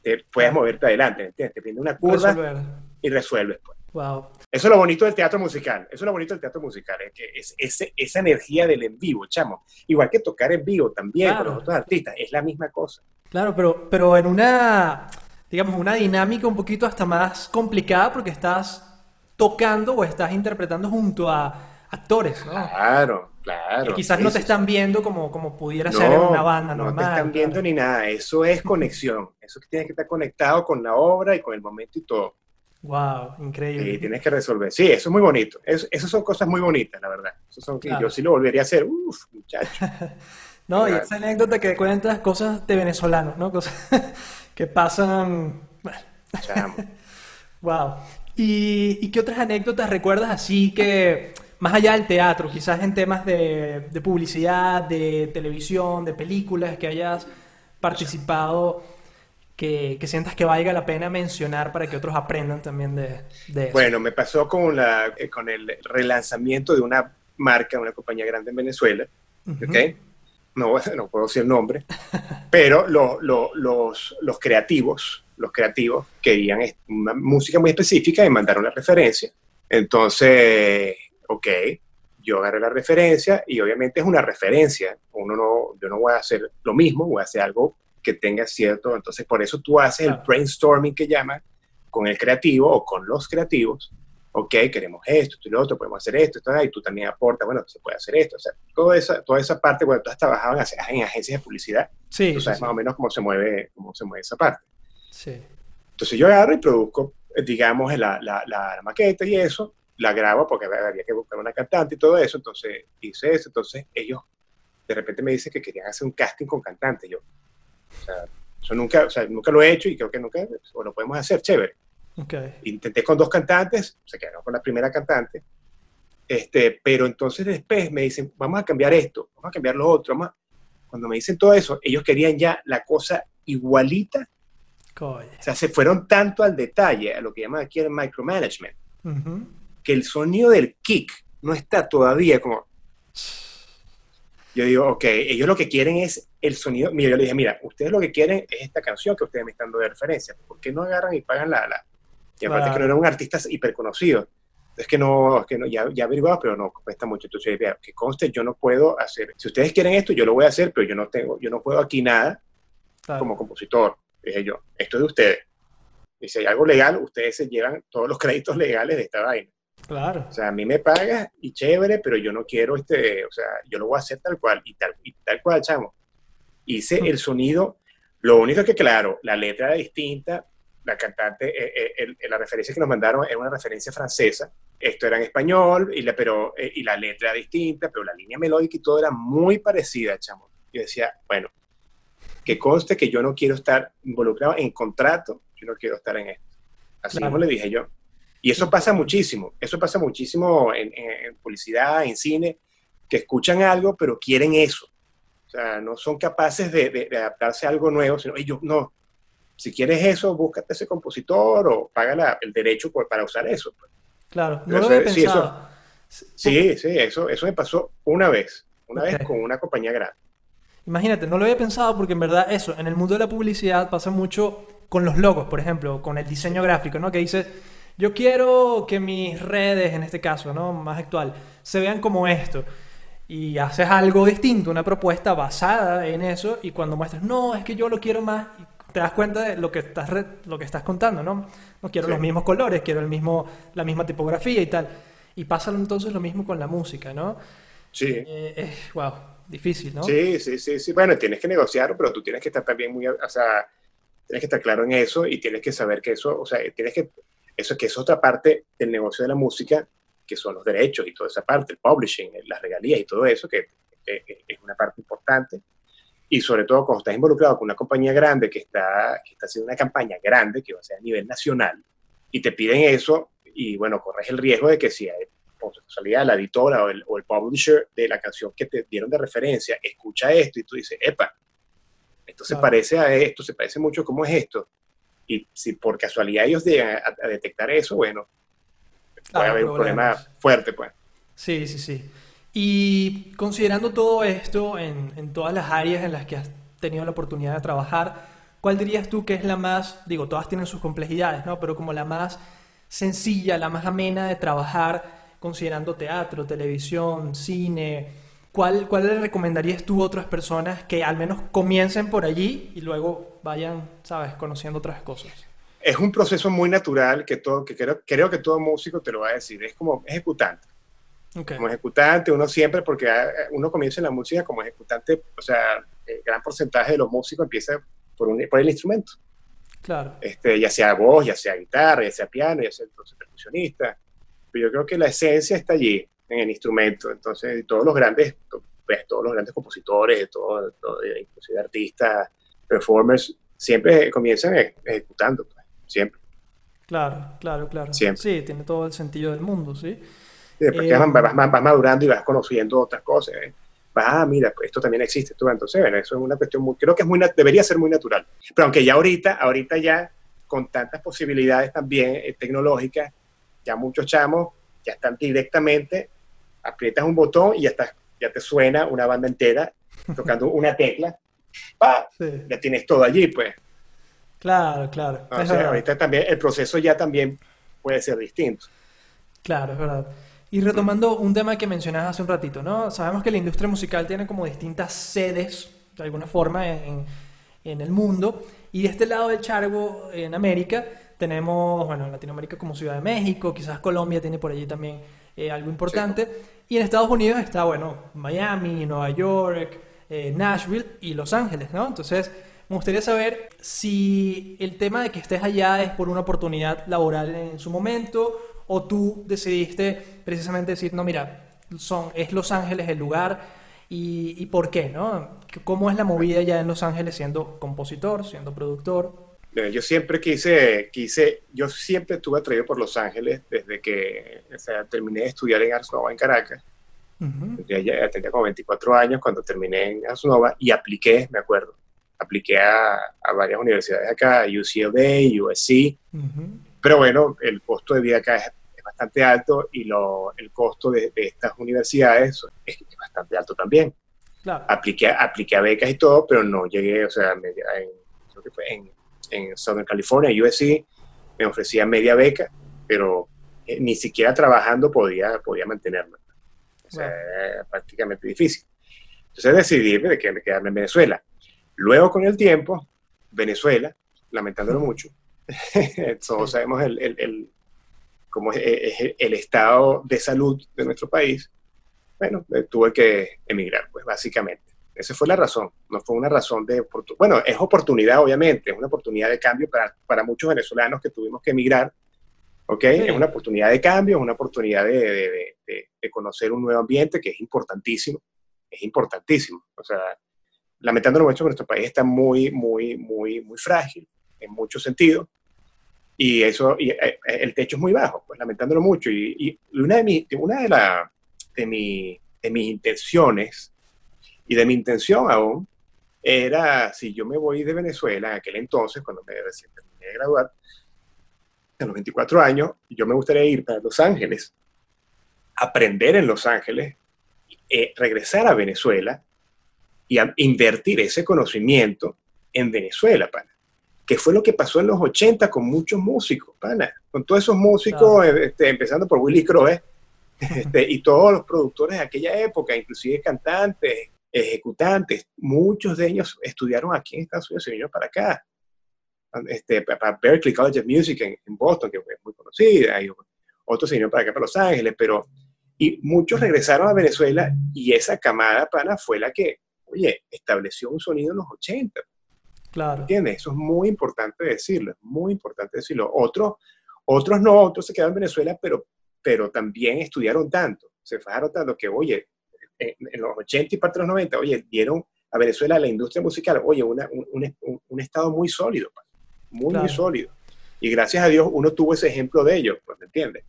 te puedes moverte adelante, ¿entiendes? Te prende una curva y resuelves. Pues. Wow. Eso es lo bonito del teatro musical. Eso es lo bonito del teatro musical, es que es, esa energía del en vivo, chamo. Igual que tocar en vivo también con los otros artistas, es la misma cosa. Claro, pero, pero en una, digamos, una dinámica un poquito hasta más complicada porque estás tocando o estás interpretando junto a actores, ¿no? Claro, claro. Que quizás no te están viendo como, como pudiera ser en una banda normal. No te están viendo ni nada, eso es conexión, eso que tienes que estar conectado con la obra y con el momento y todo. Wow, increíble. Y tienes que resolver. Sí, eso es muy bonito. esas son cosas muy bonitas, la verdad. Eso son que yo sí lo volvería a hacer. Uf, muchacho. no, y esa anécdota que cuentas cosas de venezolanos, ¿no? Cosas que pasan. Bueno. wow. ¿Y, ¿Y qué otras anécdotas recuerdas así que más allá del teatro, quizás en temas de, publicidad, de televisión, de películas, que hayas participado, que, sientas que valga la pena mencionar para que otros aprendan también de, eso. Bueno, me pasó con, la, eh, con el relanzamiento de una marca, una compañía grande en Venezuela, No, no puedo decir el nombre, pero los, los creativos, los creativos querían una música muy específica y mandaron la referencia. Entonces, ok, yo agarré la referencia y obviamente es una referencia. Uno no, yo no voy a hacer lo mismo, voy a hacer algo que tenga cierto. Entonces, por eso tú haces el brainstorming que llaman con el creativo o con los creativos. Ok, queremos esto, tú y lo otro, podemos hacer esto, esto, y tú también aportas, bueno, se puede hacer esto. O sea, toda esa, toda esa parte, bueno, tú has trabajado en, agencias de publicidad. Sí. Tú sabes más o menos cómo se mueve, cómo se mueve esa parte. Sí. Entonces yo agarro y produzco, digamos, la, la, la maqueta y eso, la grabo porque había que buscar una cantante y todo eso, entonces hice eso, entonces ellos de repente me dicen que querían hacer un casting con cantante, yo, o sea, eso nunca, o sea, nunca lo he hecho y creo que nunca, o lo podemos hacer, chévere. Okay. Intenté con dos cantantes, se quedaron con la primera cantante, este, pero entonces después me dicen, vamos a cambiar esto, vamos a cambiar lo otro, vamos cuando me dicen todo eso, ellos querían ya la cosa igualita, o sea, se fueron tanto al detalle, a lo que llaman aquí el micromanagement, que el sonido del kick no está todavía como... Yo digo, ok, ellos lo que quieren es el sonido. Mira, yo le dije, mira, ustedes lo que quieren es esta canción que ustedes me están dando de referencia. ¿Por qué no agarran y pagan la... la? Y aparte que no era un artista hiper conocido. Es que no, es que no, ya, ya averiguado, pero no cuesta mucho. Entonces, vea, que conste, yo no puedo hacer. Si ustedes quieren esto, yo lo voy a hacer, pero yo no tengo, yo no puedo aquí nada como compositor. Dije yo, esto es de ustedes. Y si hay algo legal, ustedes se llevan todos los créditos legales de esta vaina. Claro. O sea, a mí me pagas y chévere, pero yo no quiero este, o sea, yo lo voy a hacer tal cual y tal, y tal cual, chamo. Hice el sonido, lo único que, claro, la letra era distinta, la cantante, eh, eh, la referencia que nos mandaron era una referencia francesa, esto era en español, y la, pero, eh, y la letra era distinta, pero la línea melódica y todo era muy parecida, chamo. Yo decía, bueno, que conste que yo no quiero estar involucrado en contrato, yo no quiero estar en esto. Así mismo le dije yo. Y eso pasa muchísimo, eso pasa muchísimo en, publicidad, en cine, que escuchan algo pero quieren eso. O sea, no son capaces de, adaptarse a algo nuevo, sino ellos no. si quieres eso, búscate ese compositor o paga el derecho para usar eso. Claro, no lo había pensado. Sí, sí, eso, eso me pasó una vez, una vez con una compañía grande. Imagínate, no lo había pensado porque en verdad eso, en el mundo de la publicidad pasa mucho con los logos, por ejemplo, con el diseño gráfico, ¿no? Que dice, yo quiero que mis redes, en este caso, ¿no? Más actual, se vean como esto. Y haces algo distinto, una propuesta basada en eso, y cuando muestras, no, es que yo lo quiero más, te das cuenta de lo que estás, lo que estás contando, ¿no? No quiero los mismos colores, quiero el mismo, la misma tipografía y tal. Y pasa entonces lo mismo con la música, ¿no? Sí. Eh, wow, difícil, ¿no? Sí, sí, sí, sí. Bueno, tienes que negociar, pero tú tienes que estar también muy, o sea, tienes que estar claro en eso y tienes que saber que eso, o sea, tienes que, eso que es otra parte del negocio de la música, que son los derechos y toda esa parte, el publishing, las regalías y todo eso, que, es una parte importante. Y sobre todo cuando estás involucrado con una compañía grande que está, que está haciendo una campaña grande, que va a ser a nivel nacional, y te piden eso, y bueno, corres el riesgo de que si hay, casualidad la editora o el, o el, publisher de la canción que te dieron de referencia escucha esto y tú dices, epa, esto se parece a esto, se parece mucho como es esto. Y si por casualidad ellos llegan a, detectar eso, bueno, puede haber un problema fuerte, pues. Sí, sí, sí. Y considerando todo esto en, en todas las áreas en las que has tenido la oportunidad de trabajar, ¿cuál dirías tú que es la más, digo, todas tienen sus complejidades, ¿no? Pero como la más sencilla, la más amena de trabajar, considerando teatro, televisión, cine. ¿Cuál, ¿Cuál le recomendarías tú a otras personas que al menos comiencen por allí y luego vayan, sabes, conociendo otras cosas? Es un proceso muy natural que, todo, que creo, creo que todo músico te lo va a decir. Es como ejecutante. Como ejecutante, uno siempre, porque ah, uno comienza en la música como ejecutante, o sea, el gran porcentaje de los músicos empieza por, un, por el instrumento. Claro. Este, ya sea voz, ya sea guitarra, ya sea piano, ya sea percusionista. Pero yo creo que la esencia está allí, en el instrumento. Entonces, todos los grandes, pues, todos los grandes compositores, todo, inclusive artistas, performers, siempre comienzan ejecutando, pues, siempre. Claro, claro, claro. Sí, tiene todo el sentido del mundo, sí. Después eh, vas, madurando y vas conociendo otras cosas. ¿eh? ah, mira, pues esto también existe. Tú, entonces, bueno, eso es una cuestión muy, creo que es muy, debería ser muy natural. Pero aunque ya ahorita, ahorita ya con tantas posibilidades también eh, tecnológicas, ya muchos chamos ya están directamente, aprietas un botón y ya, está, ya te suena una banda entera tocando una tecla, ¡pa! ya tienes todo allí, pues. Claro, claro. O sea, ahorita también el proceso ya también puede ser distinto. Claro, es verdad. Y retomando un tema que mencionabas hace un ratito, ¿no? Sabemos que la industria musical tiene como distintas sedes, de alguna forma, en, en el mundo. Y de este lado del chargo, en América, tenemos, bueno, en Latinoamérica como Ciudad de México, quizás Colombia tiene por allí también eh, algo importante. Y en Estados Unidos está, bueno, Miami, Nueva York, eh, Nashville y Los Ángeles, ¿no? Entonces, me gustaría saber si el tema de que estés allá es por una oportunidad laboral en su momento o tú decidiste precisamente decir, no, mira, son, es Los Ángeles el lugar y, por qué, ¿no? ¿Cómo es la movida ya en Los Ángeles siendo compositor, siendo productor? Yo siempre quise, quise, yo siempre estuve atraído por Los Ángeles desde que terminé de estudiar en Ars Nova en Caracas. ya, tenía como 24 años cuando terminé en Ars Nova y apliqué, me acuerdo, apliqué a, a varias universidades acá, UCLA, USC, pero bueno, el costo de vida acá es, bastante alto y lo, el costo de, estas universidades es, bastante alto también. Apliqué, apliqué a becas y todo, pero no llegué, o sea, en, creo que fue en, en Southern California, USC, me ofrecía media beca, pero eh, ni siquiera trabajando podía, podía mantenerme. O sea, era prácticamente difícil. Entonces decidí de quedarme en Venezuela. Luego, con el tiempo, Venezuela, lamentándolo mucho, todos sabemos el, el, el cómo es, el estado de salud de nuestro país, bueno, eh, tuve que emigrar, pues básicamente. Esa fue la razón, no fue una razón de... Bueno, es oportunidad, obviamente, es una oportunidad de cambio para, para muchos venezolanos que tuvimos que emigrar, ¿ok? Es una oportunidad de cambio, es una oportunidad de, de, de, conocer un nuevo ambiente que es importantísimo, es importantísimo. O sea, lamentándolo mucho, nuestro país está muy, muy, muy, muy frágil en muchos sentidos y eso, y, eh, el techo es muy bajo, pues lamentándolo mucho. Y, una, de, mi, una de, la, de, mi, de mis intenciones y de mi intención aún era, si yo me voy de Venezuela, en aquel entonces, cuando me recién terminé de graduar, a los 24 años, yo me gustaría ir para Los Ángeles, aprender en Los Ángeles, eh, regresar a Venezuela y a invertir ese conocimiento en Venezuela, pana. Que fue lo que pasó en los 80 con muchos músicos, pana. Con todos esos músicos, este, empezando por Willy Crowe, este, y todos los productores de aquella época, inclusive cantantes, ejecutantes, muchos de ellos estudiaron aquí en Estados Unidos y vinieron para acá. Este, para Berkeley College of Music en, Boston, que es muy conocida, y otros se vinieron para acá, para Los Ángeles, pero, y muchos regresaron a Venezuela y esa camada, pana, fue la que, oye, estableció un sonido en los 80. Claro. ¿Entiendes? Eso es muy importante decirlo, es muy importante decirlo. Otros, otros no, otros se quedaron en Venezuela, pero, pero también estudiaron tanto, se fajaron tanto que, oye, en, los 80 y parte de los 90, oye, dieron a Venezuela la industria musical, oye, una, un, un, estado muy sólido, muy, muy sólido. Y gracias a Dios uno tuvo ese ejemplo de ellos, pues, ¿me entiendes?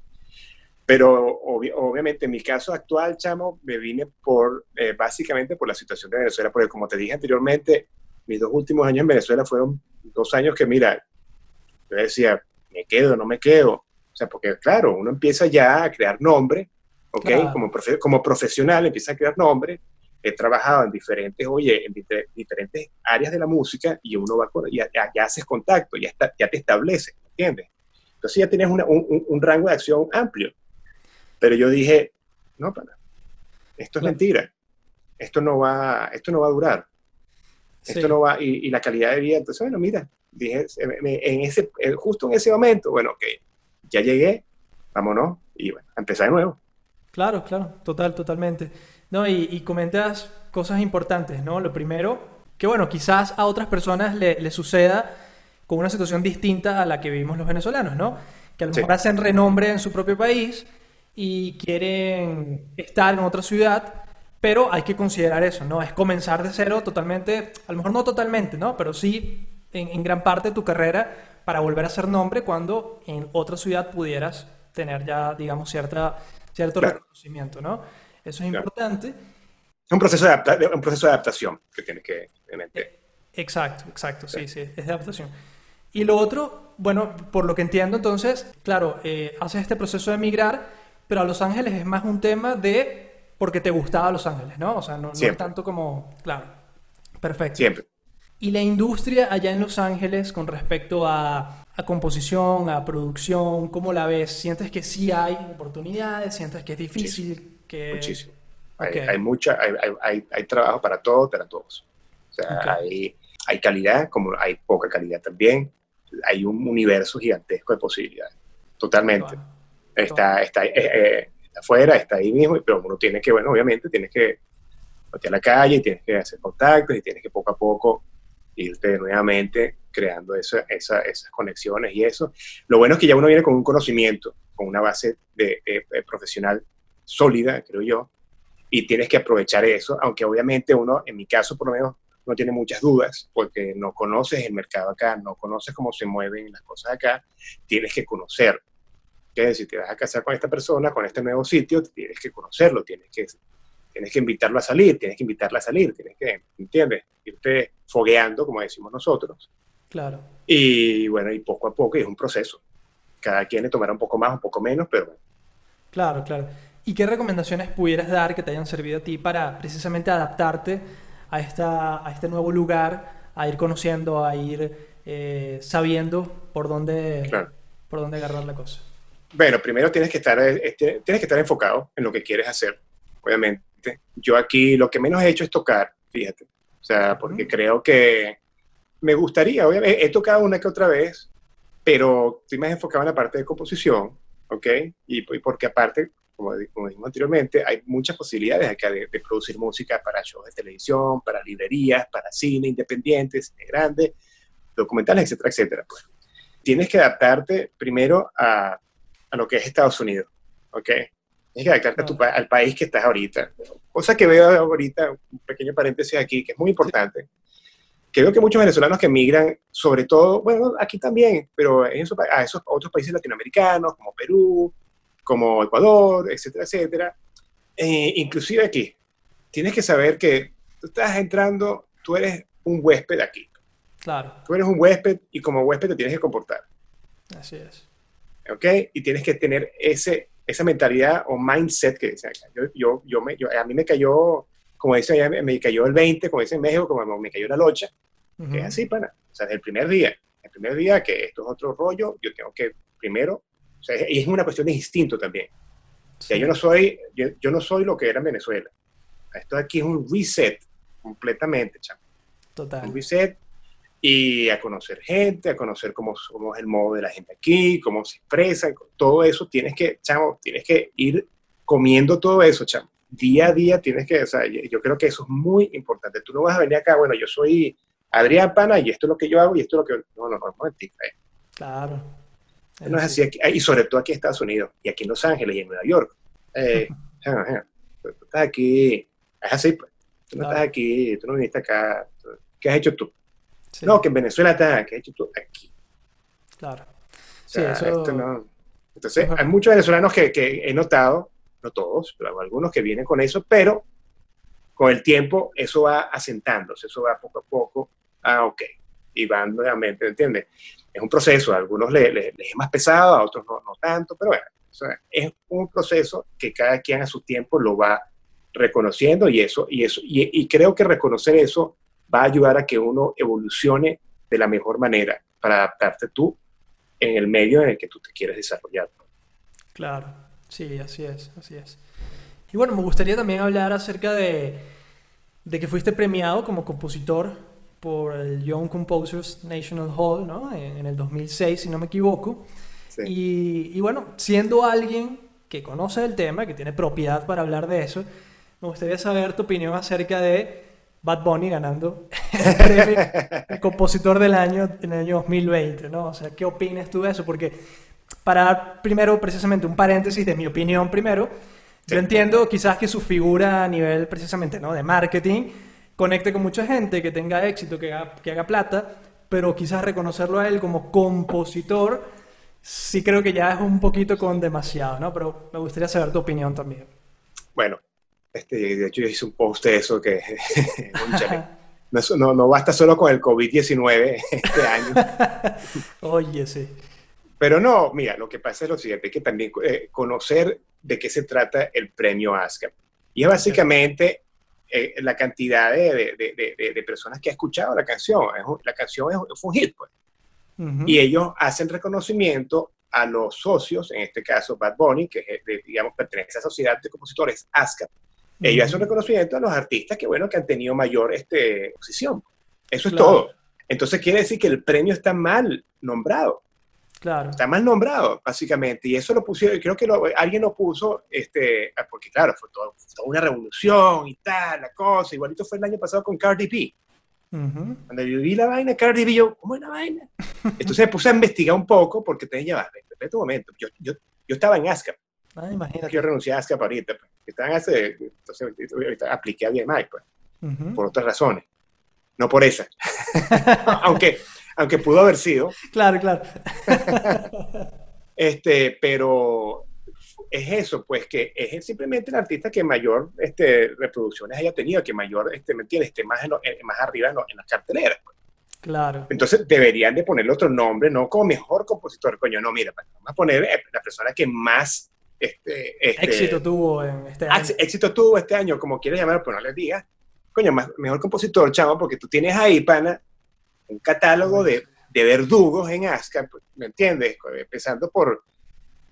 Pero obviamente en mi caso actual, chamo, me vine por, eh, básicamente por la situación de Venezuela, porque como te dije anteriormente, mis dos últimos años en Venezuela fueron dos años que, mira, yo decía, me quedo, no me quedo. O sea, porque claro, uno empieza ya a crear nombre, ¿ok? Como, como profesional empieza a crear nombre. He trabajado en diferentes, oye, en diferentes áreas de la música y uno va, ya, ya, haces contacto, ya, está, ya te estableces, ¿entiendes? Entonces ya tienes un, un, rango de acción amplio. Pero yo dije, no, para, esto es mentira. Esto no va, esto no va a durar. Esto no va, y, la calidad de vida, entonces, bueno, mira, dije, en ese, justo en ese momento, bueno, ok, ya llegué, vámonos, y bueno, a empezar de nuevo. Claro, claro, total, totalmente. No, y, comentas cosas importantes, ¿no? Lo primero, que bueno, quizás a otras personas le, suceda con una situación distinta a la que vivimos los venezolanos, ¿no? Que a lo mejor hacen renombre en su propio país y quieren estar en otra ciudad, pero hay que considerar eso, ¿no? Es comenzar de cero totalmente, a lo mejor no totalmente, ¿no? Pero sí en, gran parte de tu carrera para volver a hacer nombre cuando en otra ciudad pudieras tener ya, digamos, cierta, cierto reconocimiento, ¿no? Eso es importante. Es un proceso, de un proceso de adaptación que tienes que e, Exacto, exacto, sí, sí, es de adaptación. Y lo otro, bueno, por lo que entiendo entonces, claro, eh, haces este proceso de migrar, pero a Los Ángeles es más un tema de porque te gustaba Los Ángeles, ¿no? O sea, no, es tanto como, claro, perfecto. Siempre. ¿Y la industria allá en Los Ángeles con respecto a, a, composición, a producción, cómo la ves? ¿Sientes que sí hay oportunidades? ¿Sientes que es difícil? Muchísimo. Que... Muchísimo. Hay, mucha, hay, hay, hay, trabajo para todos, para todos. O sea, hay, hay calidad, como hay poca calidad también. Hay un universo gigantesco de posibilidades. Totalmente. Está, está, eh, eh, afuera, está ahí mismo, pero uno tiene que, bueno, obviamente tienes que a la calle, tienes que hacer contactos y tienes que poco a poco irte nuevamente creando esa, esas conexiones y eso. Lo bueno es que ya uno viene con un conocimiento, con una base de, profesional sólida, creo yo, y tienes que aprovechar eso, aunque obviamente uno, en mi caso por lo menos, no tiene muchas dudas, porque no conoces el mercado acá, no conoces cómo se mueven las cosas acá, tienes que conocer que si te vas a casar con esta persona, con este nuevo sitio, tienes que conocerlo, tienes que, tienes que invitarlo a salir, tienes que invitarla a salir, tienes que, ¿entiendes? Irte fogueando, como decimos nosotros. Claro. Y bueno, y poco a poco, y es un proceso. Cada quien le tomará un poco más, un poco menos, pero bueno. Claro, claro. ¿Y qué recomendaciones pudieras dar que te hayan servido a ti para precisamente adaptarte a, esta, a este nuevo lugar, a ir conociendo, a ir eh, sabiendo por dónde, por dónde agarrar la cosa? Bueno, primero tienes que estar, este, tienes que estar enfocado en lo que quieres hacer, obviamente. Yo aquí lo que menos he hecho es tocar, fíjate. O sea, porque creo que me gustaría, obviamente, he tocado una que otra vez, pero estoy más enfocado en la parte de composición, ¿ok? Y, porque aparte, como, como, dijimos anteriormente, hay muchas posibilidades acá de, producir música para shows de televisión, para librerías, para cine independientes, grandes, documentales, etcétera, etcétera. Pues. Tienes que adaptarte primero a a lo que es Estados Unidos, ¿ok? Tienes que adaptarte al país que estás ahorita. Cosa que veo ahorita, un pequeño paréntesis aquí, que es muy importante. Que veo que muchos venezolanos que emigran, sobre todo, bueno, aquí también, pero en esos, a esos otros países latinoamericanos, como Perú, como Ecuador, etcétera, etcétera, eh, inclusive aquí, tienes que saber que tú estás entrando, tú eres un huésped aquí. Claro. Tú eres un huésped y como huésped te tienes que comportar. Así es. ¿Ok? Y tienes que tener ese, esa mentalidad o mindset que yo, yo, yo, me, yo a mí me cayó, como dicen allá, me cayó el 20, como dicen en México, como me cayó la locha. Que es así, pana. O sea, desde el primer día. El primer día que esto es otro rollo, yo tengo que primero, o sea, y es una cuestión de instinto también. O sea, yo no soy, yo, yo, no soy lo que era en Venezuela. Esto aquí es un reset completamente, chamo. Total. Un reset y a conocer gente, a conocer cómo, cómo, es el modo de la gente aquí, cómo se expresa, todo eso tienes que, chamo, tienes que ir comiendo todo eso, chamo. Día a día tienes que, o sea, yo creo que eso es muy importante. Tú no vas a venir acá, bueno, yo soy Adrián Pana y esto es lo que yo hago y esto es lo que... No, no, no, no, eh. Claro. No es así, aquí, y sobre todo aquí en Estados Unidos, y aquí en Los Ángeles y en Nueva York. Eh, tú estás aquí, es así, pues. Tú no Claro. estás aquí, tú no viniste acá. ¿Qué has hecho tú? Sí, No, que en Venezuela estás, ¿qué has hecho tú aquí? Claro. O sea, Sí, eso- esto no- Entonces, Ajá. hay muchos venezolanos que, que he notado, no todos, pero algunos que vienen con eso, pero con el tiempo eso va asentándose, eso va poco a poco, ah, ok, y van nuevamente, ¿entiendes? Es un proceso, a algunos les, les- les es más pesado, a otros no, no tanto, pero bueno, o sea, es un proceso que cada quien a su tiempo lo va reconociendo y eso, y eso, y, y creo que reconocer eso va a ayudar a que uno evolucione de la mejor manera para adaptarte tú en el medio en el que tú te quieres desarrollar. Claro, sí, así es, así es. Y bueno, me gustaría también hablar acerca de, de que fuiste premiado como compositor por el Young Composers National Hall, ¿no? En, en el 2006, si no me equivoco. Sí. Y, y bueno, siendo alguien que conoce el tema, que tiene propiedad para hablar de eso, me gustaría saber tu opinión acerca de Bad Bunny ganando el premio de compositor del año en el año 2020, ¿no? O sea, ¿qué opinas tú de eso? Porque para dar primero precisamente un paréntesis de mi opinión primero, yo Sí. entiendo quizás que su figura a nivel precisamente, ¿no? De marketing conecte con mucha gente, que tenga éxito, que haga, que haga plata, pero quizás reconocerlo a él como compositor, sí creo que ya es un poquito con demasiado, ¿no? Pero me gustaría saber tu opinión también. Bueno, este, de hecho yo hice un post de eso que, no, no basta solo con el COVID-19 este año, Oye, sí. Pero no, mira, lo que pasa es lo siguiente, hay que también eh, conocer de qué se trata el premio ASCAP. Y es básicamente eh, la cantidad de, de- de- de- de personas que ha escuchado la canción. Es un- la canción es, un hit, pues. Y ellos hacen reconocimiento a los socios, en este caso Bad Bunny, que es, digamos pertenece a esa sociedad de compositores ASCAP. Ellos hacen reconocimiento a los artistas que, bueno, que han tenido mayor este, posición. Eso es Claro. todo. Entonces quiere decir que el premio está mal nombrado, Claro. está mal nombrado, básicamente. Y eso lo pusieron, creo que lo- alguien lo puso, este, ah, porque claro, fue todo- toda una revolución y tal, la cosa. Igualito fue el año pasado con Cardi B. Cuando yo vi la vaina, Cardi B, yo, ¿cómo es la vaina? Entonces me puse a investigar un poco porque tenía, va, espérate un momento, yo, yo, yo estaba en ASCAP, Ah, imagínate. yo renuncié a ASCAP ahorita, pues. estaba en ASCAP, entonces ahorita apliqué a BMI, pues, Ujú. por otras razones, no por esa, aunque, aunque pudo haber sido, Claro, claro. este, pero es eso, pues que es simplemente el artista que mayor este, reproducciones haya tenido, que mayor, este, ¿me entiendes?, esté más, en lo- más arriba en, lo- en las carteleras. pues. Claro. Entonces deberían de ponerle otro nombre, no como mejor compositor, coño, no, mira, vamos a poner eh, la persona que más este, este, Éxito tuvo en este año. éxito tuvo este año, como quieras llamar, pero no les digas, coño, más, mejor compositor, chavo, porque tú tienes ahí, pana, un catálogo de, de verdugos en ASCAP, ¿me entiendes? Empezando por,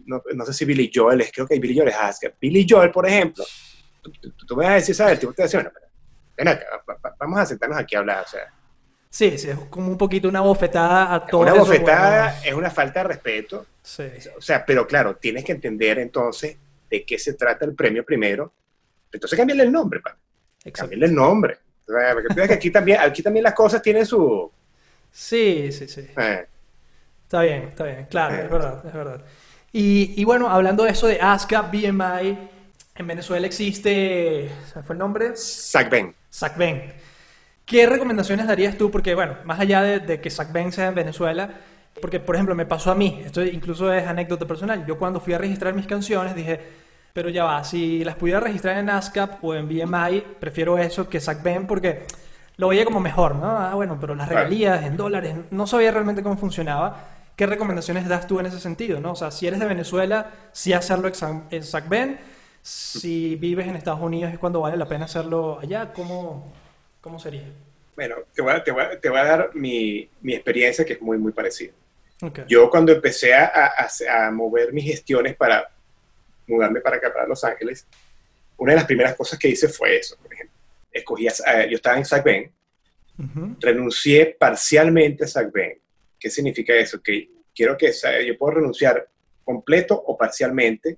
no, no sé si Billy Joel es, creo que Billy Joel es ASCAP. Billy Joel, por ejemplo, tú, tú- tú me vas a decir, ¿sabes? El tipo te decir, bueno, ven acá, va- va- vamos a sentarnos aquí a hablar, o sea, Sí, sí, es como un poquito una bofetada a todos una bofetada buenos- es una falta de respeto, Sí. o sea, pero claro, tienes que entender entonces de qué se trata el premio primero, entonces cámbiale el nombre. Exacto. Cámbiale el nombre. O sea, porque aquí también, aquí también las cosas tienen su... Sí, sí, sí. eh, Está bien, está bien. Claro, Eh. es verdad, es verdad. Y, y bueno, hablando de eso de ASCAP, BMI, en Venezuela existe, ¿se me fue el nombre? Zach Ben. SACBEN. ¿Qué recomendaciones darías tú? Porque, bueno, más allá de, de que SACBEN sea en Venezuela, porque, por ejemplo, me pasó a mí, esto incluso es anécdota personal, yo cuando fui a registrar mis canciones dije, pero ya va, si las pudiera registrar en ASCAP o en BMI, prefiero eso que SACBEN porque lo veía como mejor, ¿no? Ah, bueno, pero las regalías en dólares, no sabía realmente cómo funcionaba. ¿Qué recomendaciones das tú en ese sentido, no? O sea, si eres de Venezuela, sí hacerlo en SACBEN. Si vives en Estados Unidos es cuando vale la pena hacerlo allá. ¿Cómo, cómo sería? Bueno, te voy a, te voy te voy a dar mi, mi, experiencia que es muy, muy parecida. Yo cuando empecé a, a, a, mover mis gestiones para mudarme para acá, para Los Ángeles, una de las primeras cosas que hice fue eso. Escogí, a, yo estaba en SACBEN, renuncié parcialmente a SACBEN. ¿Qué significa eso? Que quiero que yo puedo renunciar completo o parcialmente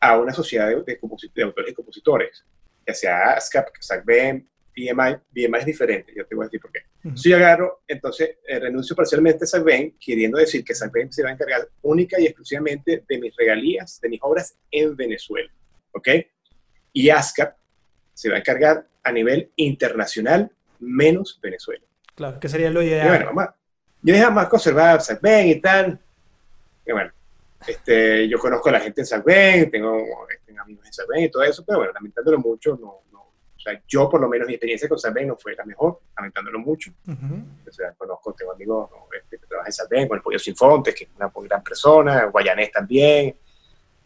a una sociedad de, de, autores y compositores, ya sea ASCAP, SACBEN, BMI, BMI es diferente, yo te voy a decir por qué. Si yo agarro, entonces eh, renuncio parcialmente a SACBEN, queriendo decir que SACBEN se va a encargar única y exclusivamente de mis regalías, de mis obras en Venezuela, ¿ok? Y ASCAP se va a encargar a nivel internacional, menos Venezuela. Claro, que sería lo ideal. Y bueno, más, yo dije, más conservar SACBEN y tal. Y bueno, este, yo conozco a la gente en SACBEN, tengo, tengo amigos en SACBEN y todo eso, pero bueno, lamentándolo mucho, no, o sea, yo por lo menos mi experiencia con Salven no fue la mejor, lamentándolo mucho. O sea, conozco, tengo amigos este, que trabajan en Salven, con el Pollo Sinfontes, que es una gran persona, Guayanés también,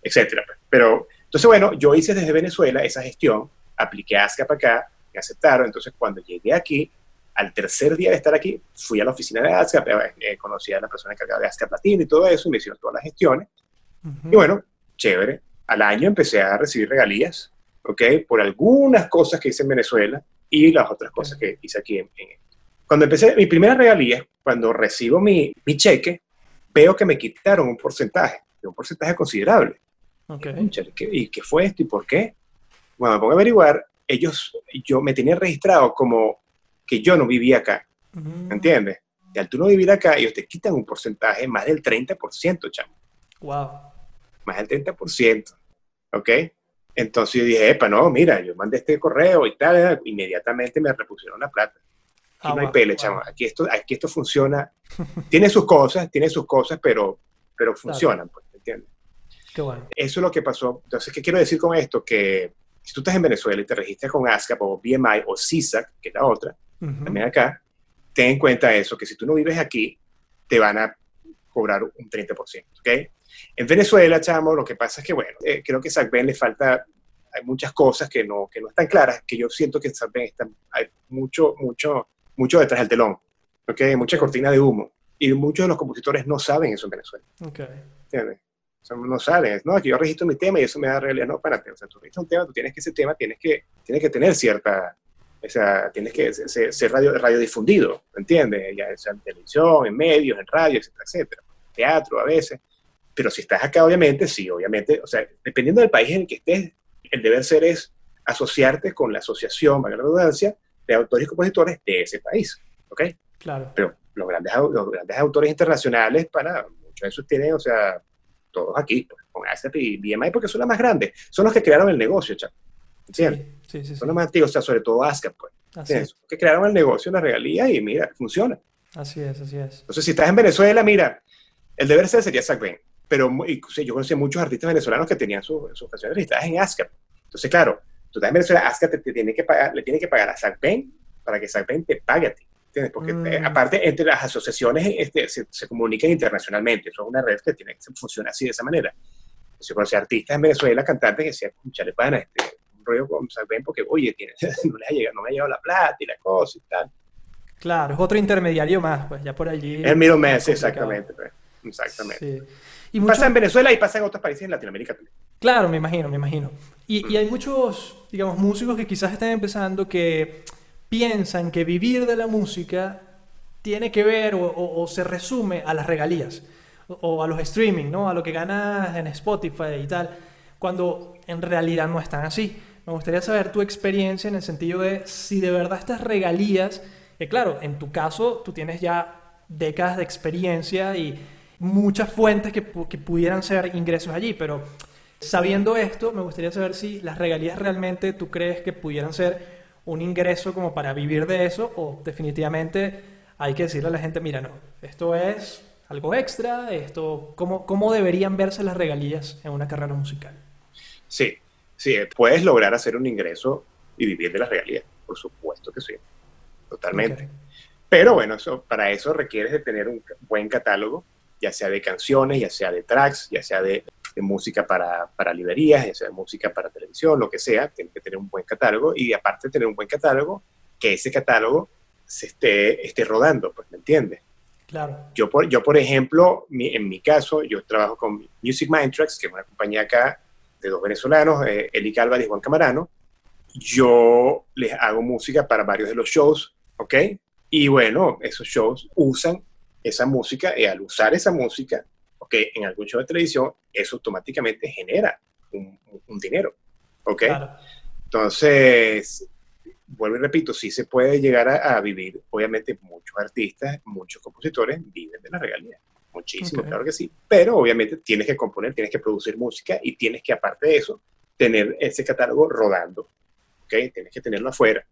etcétera. Pues. Pero, entonces, bueno, yo hice desde Venezuela esa gestión, apliqué a ASCAP acá, me aceptaron. Entonces, cuando llegué aquí, al tercer día de estar aquí, fui a la oficina de ASCAP, eh, eh, conocí a la persona encargada de ASCAP Latino y todo eso, y me hicieron todas las gestiones. Y bueno, chévere. Al año empecé a recibir regalías ¿ok? Por algunas cosas que hice en Venezuela y las otras cosas que hice aquí en, Cuando empecé mi primera regalía, cuando recibo mi, mi, cheque, veo que me quitaron un porcentaje, un porcentaje considerable. Okay. ¿Y qué fue esto y por qué? Bueno, me pongo a averiguar, ellos, yo me tenía registrado como que yo no vivía acá, ¿me ¿entiendes? Y al tú no vivir acá, ellos te quitan un porcentaje más del 30%, chamo. Wow. Más del 30%, ¿ok? Entonces yo dije, epa, no, mira, yo mandé este correo y tal, inmediatamente me repusieron la plata. Aquí ah, no hay pele, chamo. Aquí esto, aquí esto funciona. tiene sus cosas, tiene sus cosas, pero, pero funcionan, pues, ¿entiendes? Qué bueno. Eso es lo que pasó. Entonces, ¿qué quiero decir con esto? Que si tú estás en Venezuela y te registras con ASCAP o BMI o CISAC, que es la otra, también acá, ten en cuenta eso, que si tú no vives aquí, te van a cobrar un 30%, ¿ok? En Venezuela, chamo, lo que pasa es que, bueno, eh, creo que SACBEN le falta, hay muchas cosas que no, que no están claras, que yo siento que SACBEN está, hay mucho, mucho, mucho detrás del telón, ¿ok? Mucha cortina de humo. Y muchos de los compositores no saben eso en Venezuela. Ok. ¿Entiendes? No saben, no, aquí yo registro mi tema y eso me da realidad. No, espérate, o sea, tú registras un tema, tú tienes que ese tema, tienes que, tienes que tener cierta, o sea, tienes que ser, ser radio, radiodifundido, ¿entiendes? Ya sea en televisión, en medios, en radio, etcétera, etcétera. Teatro a veces. Pero si estás acá, obviamente, sí, obviamente, o sea, dependiendo del país en el que estés, el deber ser es asociarte con la asociación, valga la redundancia, de autores y compositores de ese país, ¿ok? Claro. Pero los grandes, los grandes autores internacionales, para muchos de esos tienen, o sea, todos aquí, pues, con ASAP y BMI, porque son los más grandes, son los que crearon el negocio, chaval. ¿Entiendes? Sí, sí, son los más antiguos, o sea, sobre todo ASCAP, pues. Así es. que crearon el negocio, la regalía y mira, funciona. Así es, así es. Entonces, si estás en Venezuela, mira, el deber ser sería SACBEN pero yo conocí muchos artistas venezolanos que tenían sus canciones registradas en ASCAP. Entonces, claro, tú estás en Venezuela, ASCAP te, tiene que pagar, le tiene que pagar a SACPEN para que SACPEN te pague a ti. ¿Entiendes? Porque eh, mm. aparte, entre las asociaciones este, se, se, comunican internacionalmente. Eso es una red que tiene que funcionar así de esa manera. Yo conocí artistas en Venezuela, cantantes que decían, le pana, este, un rollo con SACPEN porque, oye, tiene, no, le ha llegado, no me ha llegado la plata y la cosa y tal. Claro, es otro intermediario más, pues ya por allí. Es el mismo mes, exactamente. Pues, exactamente. Sí. Y Pasa en Venezuela y pasa en otros países en Latinoamérica también. Claro, me imagino, me imagino. Y, y hay muchos, digamos, músicos que quizás están empezando que piensan que vivir de la música tiene que ver o, o, se resume a las regalías o, a los streaming, ¿no? A lo que ganas en Spotify y tal, cuando en realidad no están así. Me gustaría saber tu experiencia en el sentido de si de verdad estas regalías, que claro, en tu caso tú tienes ya décadas de experiencia y muchas fuentes que, que pudieran ser ingresos allí, pero sabiendo esto, me gustaría saber si las regalías realmente tú crees que pudieran ser un ingreso como para vivir de eso o definitivamente hay que decirle a la gente, mira, no, esto es algo extra, esto, ¿cómo, cómo deberían verse las regalías en una carrera musical? Sí, sí, puedes lograr hacer un ingreso y vivir de las regalías, por supuesto que sí. totalmente. Pero bueno, eso, para eso requieres de tener un buen catálogo, ya sea de canciones, ya sea de tracks, ya sea de, música para, para, librerías, ya sea de música para televisión, lo que sea, tienes que tener un buen catálogo y aparte de tener un buen catálogo, que ese catálogo se esté, esté rodando, pues, ¿me entiendes? Claro. Yo, por, yo, por ejemplo, en mi caso, yo trabajo con Music Mind Tracks, que es una compañía acá de dos venezolanos, eh, Eli Calva y Juan Camarano. Yo les hago música para varios de los shows, ¿ok? Y bueno, esos shows usan esa música y al usar esa música, ¿ok? En algún show de televisión, eso automáticamente genera un, dinero, ¿ok? Entonces, vuelvo y repito, sí se puede llegar a, vivir, obviamente muchos artistas, muchos compositores viven de la regalía, muchísimo, claro que sí, pero obviamente tienes que componer, tienes que producir música y tienes que, aparte de eso, tener ese catálogo rodando, ¿ok? Tienes que tenerlo afuera.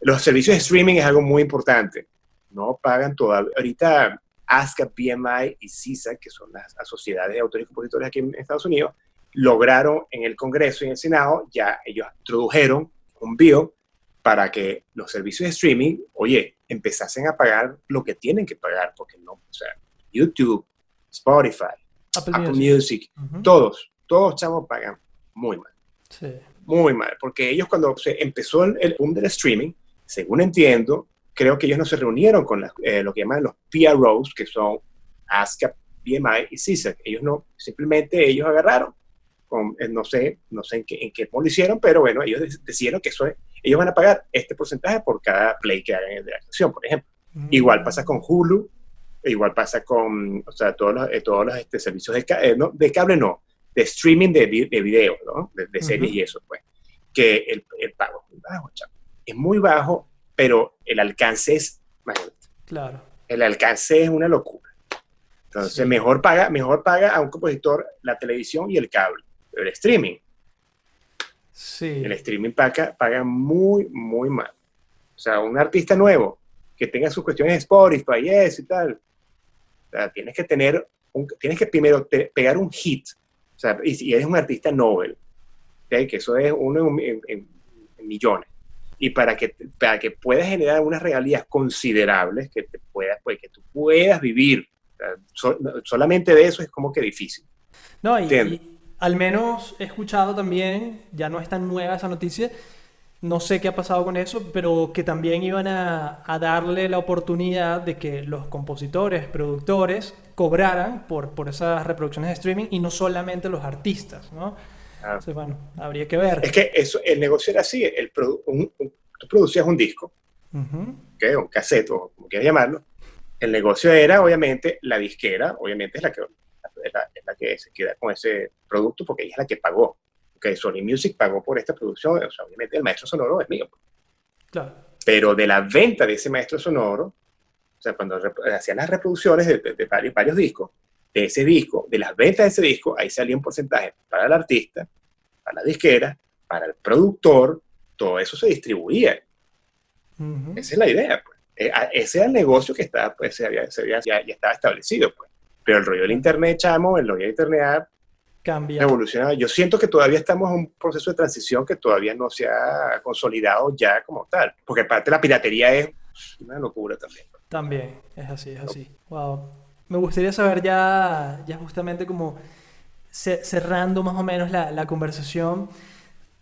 los servicios de streaming es algo muy importante, no pagan todavía, ahorita ASCAP, BMI y CISA, que son las sociedades de autores y compositores aquí en Estados Unidos, lograron en el Congreso y en el Senado, ya ellos introdujeron un bill para que los servicios de streaming, oye, empezasen a pagar lo que tienen que pagar, porque no, o sea, YouTube, Spotify, Apple, Music, todos, todos chavos pagan muy mal. Sí. Muy mal, porque ellos cuando se empezó el, boom del streaming, según entiendo, creo que ellos no se reunieron con eh, lo que llaman los PROs, que son ASCAP, BMI y CISA. Ellos no, simplemente ellos agarraron eh, no sé, no sé en qué, en qué lo hicieron, pero bueno, ellos decidieron que eso ellos van a pagar este porcentaje por cada play que hagan de la canción, por ejemplo. Mm. Igual pasa con Hulu, igual pasa con, o sea, todos los, eh, todos los este, servicios de, eh, no, de cable, no, de streaming de, de video, ¿no? De, series y eso, pues. Que el, el pago es muy bajo, Es muy bajo, pero el alcance es, Claro. El alcance es una locura. Entonces, mejor, paga, mejor paga a un compositor la televisión y el cable el streaming. Sí. El streaming paga, paga muy, muy mal. O sea, un artista nuevo que tenga sus cuestiones de Spotify y eso y tal. O sea, tienes que tener, un, tienes que primero pegar un hit. O sea, y si eres un artista Nobel, que eso es uno en, millones. Y para que, para que puedas generar unas regalías considerables, que, te puedas, pues, que tú puedas vivir, solamente de eso es como que difícil. No, y, al menos he escuchado también, ya no es tan nueva esa noticia, no sé qué ha pasado con eso, pero que también iban a, darle la oportunidad de que los compositores, productores, cobraran por, por esas reproducciones de streaming y no solamente los artistas, ¿no? Ah. Entonces, bueno, habría que ver. Es que eso, el negocio era así, el tú producías un disco, un cassette o como quieras llamarlo, el negocio era, obviamente, la disquera, obviamente es la que es la, que se queda con ese producto porque ella es la que pagó. Que Sony Music pagó por esta producción, o sea, obviamente el maestro sonoro es mío. Claro. Pero de la venta de ese maestro sonoro, o sea, cuando hacían las reproducciones de, varios, discos, de ese disco, de las ventas de ese disco, ahí salía un porcentaje para el artista, para la disquera, para el productor, todo eso se distribuía. Esa es la idea, pues. Eh, ese era el negocio que estaba, pues, se había, ya, ya, estaba establecido, pues. Pero el rollo del Internet, chamo, el rollo del Internet cambia. Evoluciona. Yo siento que todavía estamos en un proceso de transición que todavía no se ha consolidado ya como tal. Porque aparte la piratería es una locura también. También, es así, es así. Wow. Me gustaría saber ya, ya justamente como cerrando más o menos la, conversación,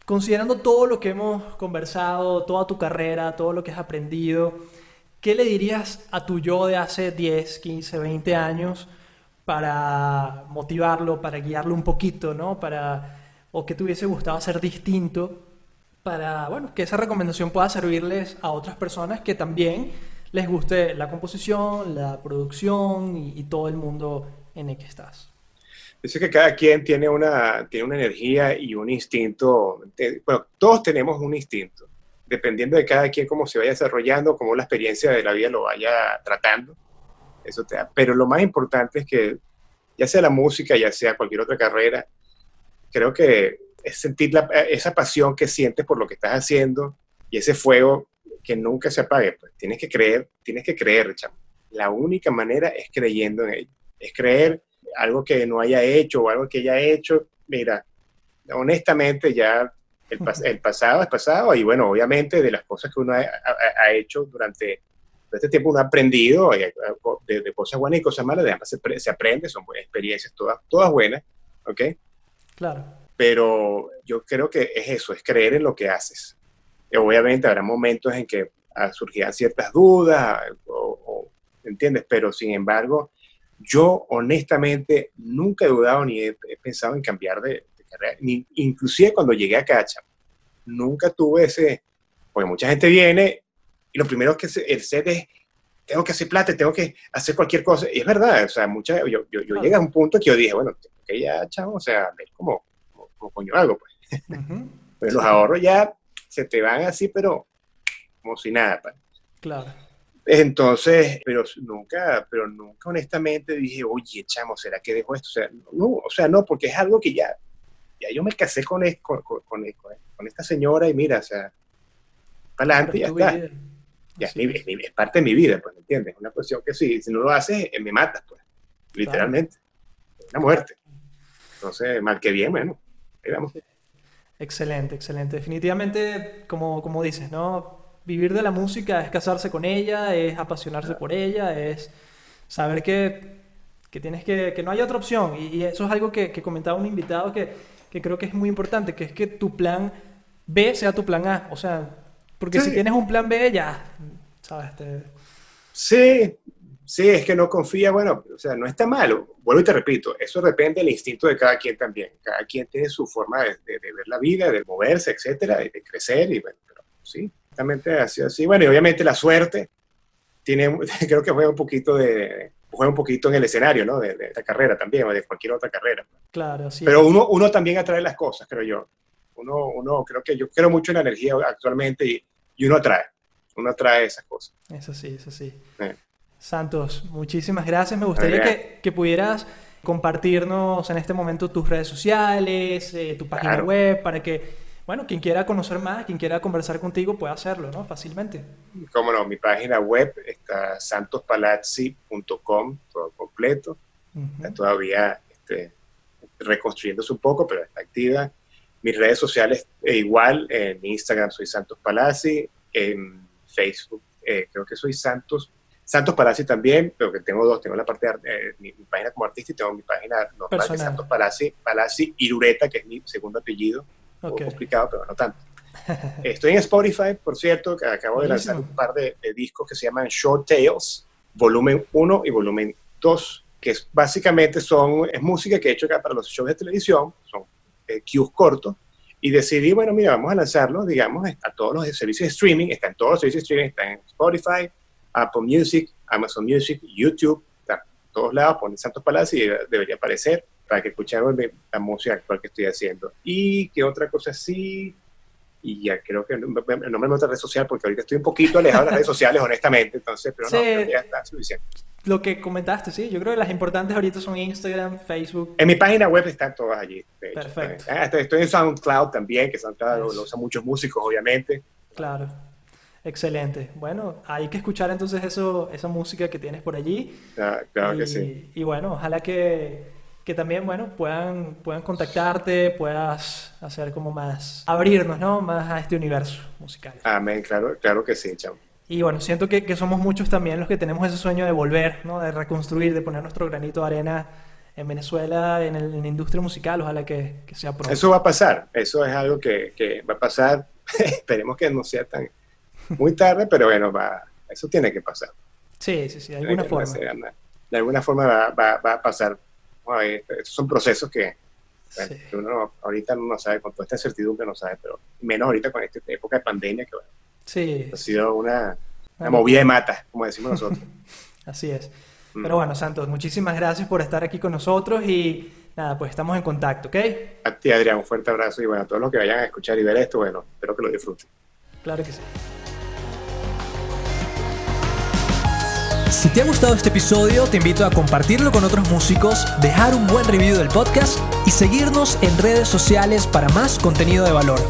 considerando todo lo que hemos conversado, toda tu carrera, todo lo que has aprendido, ¿qué le dirías a tu yo de hace 10, 15, 20 años? para motivarlo, para guiarlo un poquito, ¿no? Para, o que te hubiese gustado hacer distinto, para, bueno, que esa recomendación pueda servirles a otras personas que también les guste la composición, la producción y, todo el mundo en el que estás. Dice que cada quien tiene una, tiene una energía y un instinto. Bueno, todos tenemos un instinto, dependiendo de cada quien cómo se vaya desarrollando, cómo la experiencia de la vida lo vaya tratando eso te da. Pero lo más importante es que, ya sea la música, ya sea cualquier otra carrera, creo que es sentir esa pasión que sientes por lo que estás haciendo y ese fuego que nunca se apague. Pues tienes que creer, tienes que creer, chamo. La única manera es creyendo en ello. Es creer algo que no haya hecho o algo que haya hecho. Mira, honestamente ya El, el, pasado es pasado y bueno, obviamente de las cosas que uno ha, hecho durante este tiempo, uno ha aprendido de, cosas buenas y cosas malas, además se, se, aprende, son experiencias, todas, todas buenas, ¿ok? Claro. Pero yo creo que es eso, es creer en lo que haces. Obviamente habrá momentos en que surgirán ciertas dudas, o, ¿entiendes? Pero sin embargo, yo honestamente nunca he dudado ni he, pensado en cambiar de, carrera, ni, inclusive cuando llegué a Cacha, nunca tuve ese, porque mucha gente viene y lo primero que el set es, tengo que hacer plata, tengo que hacer cualquier cosa, y es verdad, o sea, mucha, yo, yo, yo llegué a un punto que yo dije, bueno, que ya, chavo, o sea, ver como, coño algo, pues. pues los ahorros ya se te van así, pero como si nada. Claro. Entonces, pero nunca, pero nunca honestamente dije, oye, chamo, ¿será que dejo esto? O sea, no, o sea, no, porque es algo que ya, ya yo me casé con, con, con, con esta señora y mira, o sea, para adelante ya está. Ya es, es, parte de mi vida, pues, ¿me entiendes? Una cuestión que si, si no lo haces, eh, me matas, pues, literalmente. Una muerte. Entonces, mal que bien, bueno, digamos. Excelente, excelente. Definitivamente, como, como dices, ¿no? vivir de la música es casarse con ella, es apasionarse por ella, es saber que, que tienes que, que no hay otra opción. Y, eso es algo que, que, comentaba un invitado que, que creo que es muy importante, que es que tu plan B sea tu plan A. O sea, porque si tienes un plan B, ya, ¿sabes? Sí, sí, es que no confía, bueno, o sea, no está malo. Vuelvo y te repito, eso depende del instinto de cada quien también. Cada quien tiene su forma de, de, ver la vida, de moverse, etcétera, de, de crecer, y bueno, pero sí, Exactamente así, así. Bueno, y obviamente la suerte tiene, creo que juega un poquito de, juega un poquito en el escenario, ¿no? De, esta carrera también, o de cualquier otra carrera. Claro, sí. Pero uno, uno también atrae las cosas, creo yo. Uno, uno, creo que yo creo mucho en la energía actualmente y, y uno atrae, uno atrae esas cosas. Eso sí, eso sí. Santos, muchísimas gracias. Me gustaría que, que, pudieras compartirnos en este momento tus redes sociales, eh, tu página web, para que bueno, quien quiera conocer más, quien quiera conversar contigo puede hacerlo, ¿no? Fácilmente. Cómo no, mi página web está santospalazzi.com, todo completo. Está todavía este, reconstruyéndose un poco, pero está activa. Mis redes sociales, eh, igual, en Instagram soy Santos Palazzi, en Facebook eh, creo que soy Santos, Santos Palazzi también, pero que tengo dos, tengo la parte de eh, mi, página como artista y tengo mi página normal, que Santos Palazzi, Palazzi Irureta, que es mi segundo apellido, complicado, pero no tanto. Estoy en Spotify, por cierto, que acabo de lanzar un par de, discos que se llaman Short Tales, volumen 1 y volumen 2, que es, básicamente son, es música que he hecho acá para los shows de televisión, son eh, cues cortos, y decidí, bueno, mira, vamos a lanzarlo, digamos, a todos los servicios de streaming, está en todos los servicios de streaming, está en Spotify, Apple Music, Amazon Music, YouTube, en todos lados, ponen Santos Palacios y debería aparecer para que escucharan la música actual que estoy haciendo. Y que otra cosa sí, y ya creo que no, no me meto red social porque ahorita estoy un poquito alejado de las redes sociales, honestamente, entonces, pero no, ya está suficiente. Lo que comentaste, sí, yo creo que las importantes ahorita son Instagram, Facebook. En mi página web están todas allí. Perfecto. Ah, estoy en SoundCloud también, que SoundCloud lo, usan muchos músicos, obviamente. Claro. Excelente. Bueno, hay que escuchar entonces eso, esa música que tienes por allí. Ah, claro que sí. Y bueno, ojalá que que también, bueno, puedan, puedan contactarte, puedas hacer como más, abrirnos, ¿no? Más a este universo musical. Amén, claro, claro que sí, chao. Y bueno, siento que, que, somos muchos también los que tenemos ese sueño de volver, ¿no? De reconstruir, de poner nuestro granito de arena en Venezuela, en, la industria musical, ojalá que, que, sea pronto. Eso va a pasar, eso es algo que, que va a pasar, esperemos que no sea tan muy tarde, pero bueno, va, eso tiene que pasar. Sí, sí, sí, de alguna forma. de alguna forma va, va, va a pasar estos son procesos que, uno ahorita no sabe, con toda esta incertidumbre no sabe, pero menos ahorita con esta época de pandemia que sí. ha sido una, una movida de mata, como decimos nosotros. Así es. Mm. Pero bueno, Santos, muchísimas gracias por estar aquí con nosotros y nada, pues estamos en contacto, ¿ok? A ti, Adrián, un fuerte abrazo y bueno, a todos los que vayan a escuchar y ver esto, bueno, espero que lo disfruten. Claro que sí. Si te ha gustado este episodio, te invito a compartirlo con otros músicos, dejar un buen review del podcast y seguirnos en redes sociales para más contenido de valor.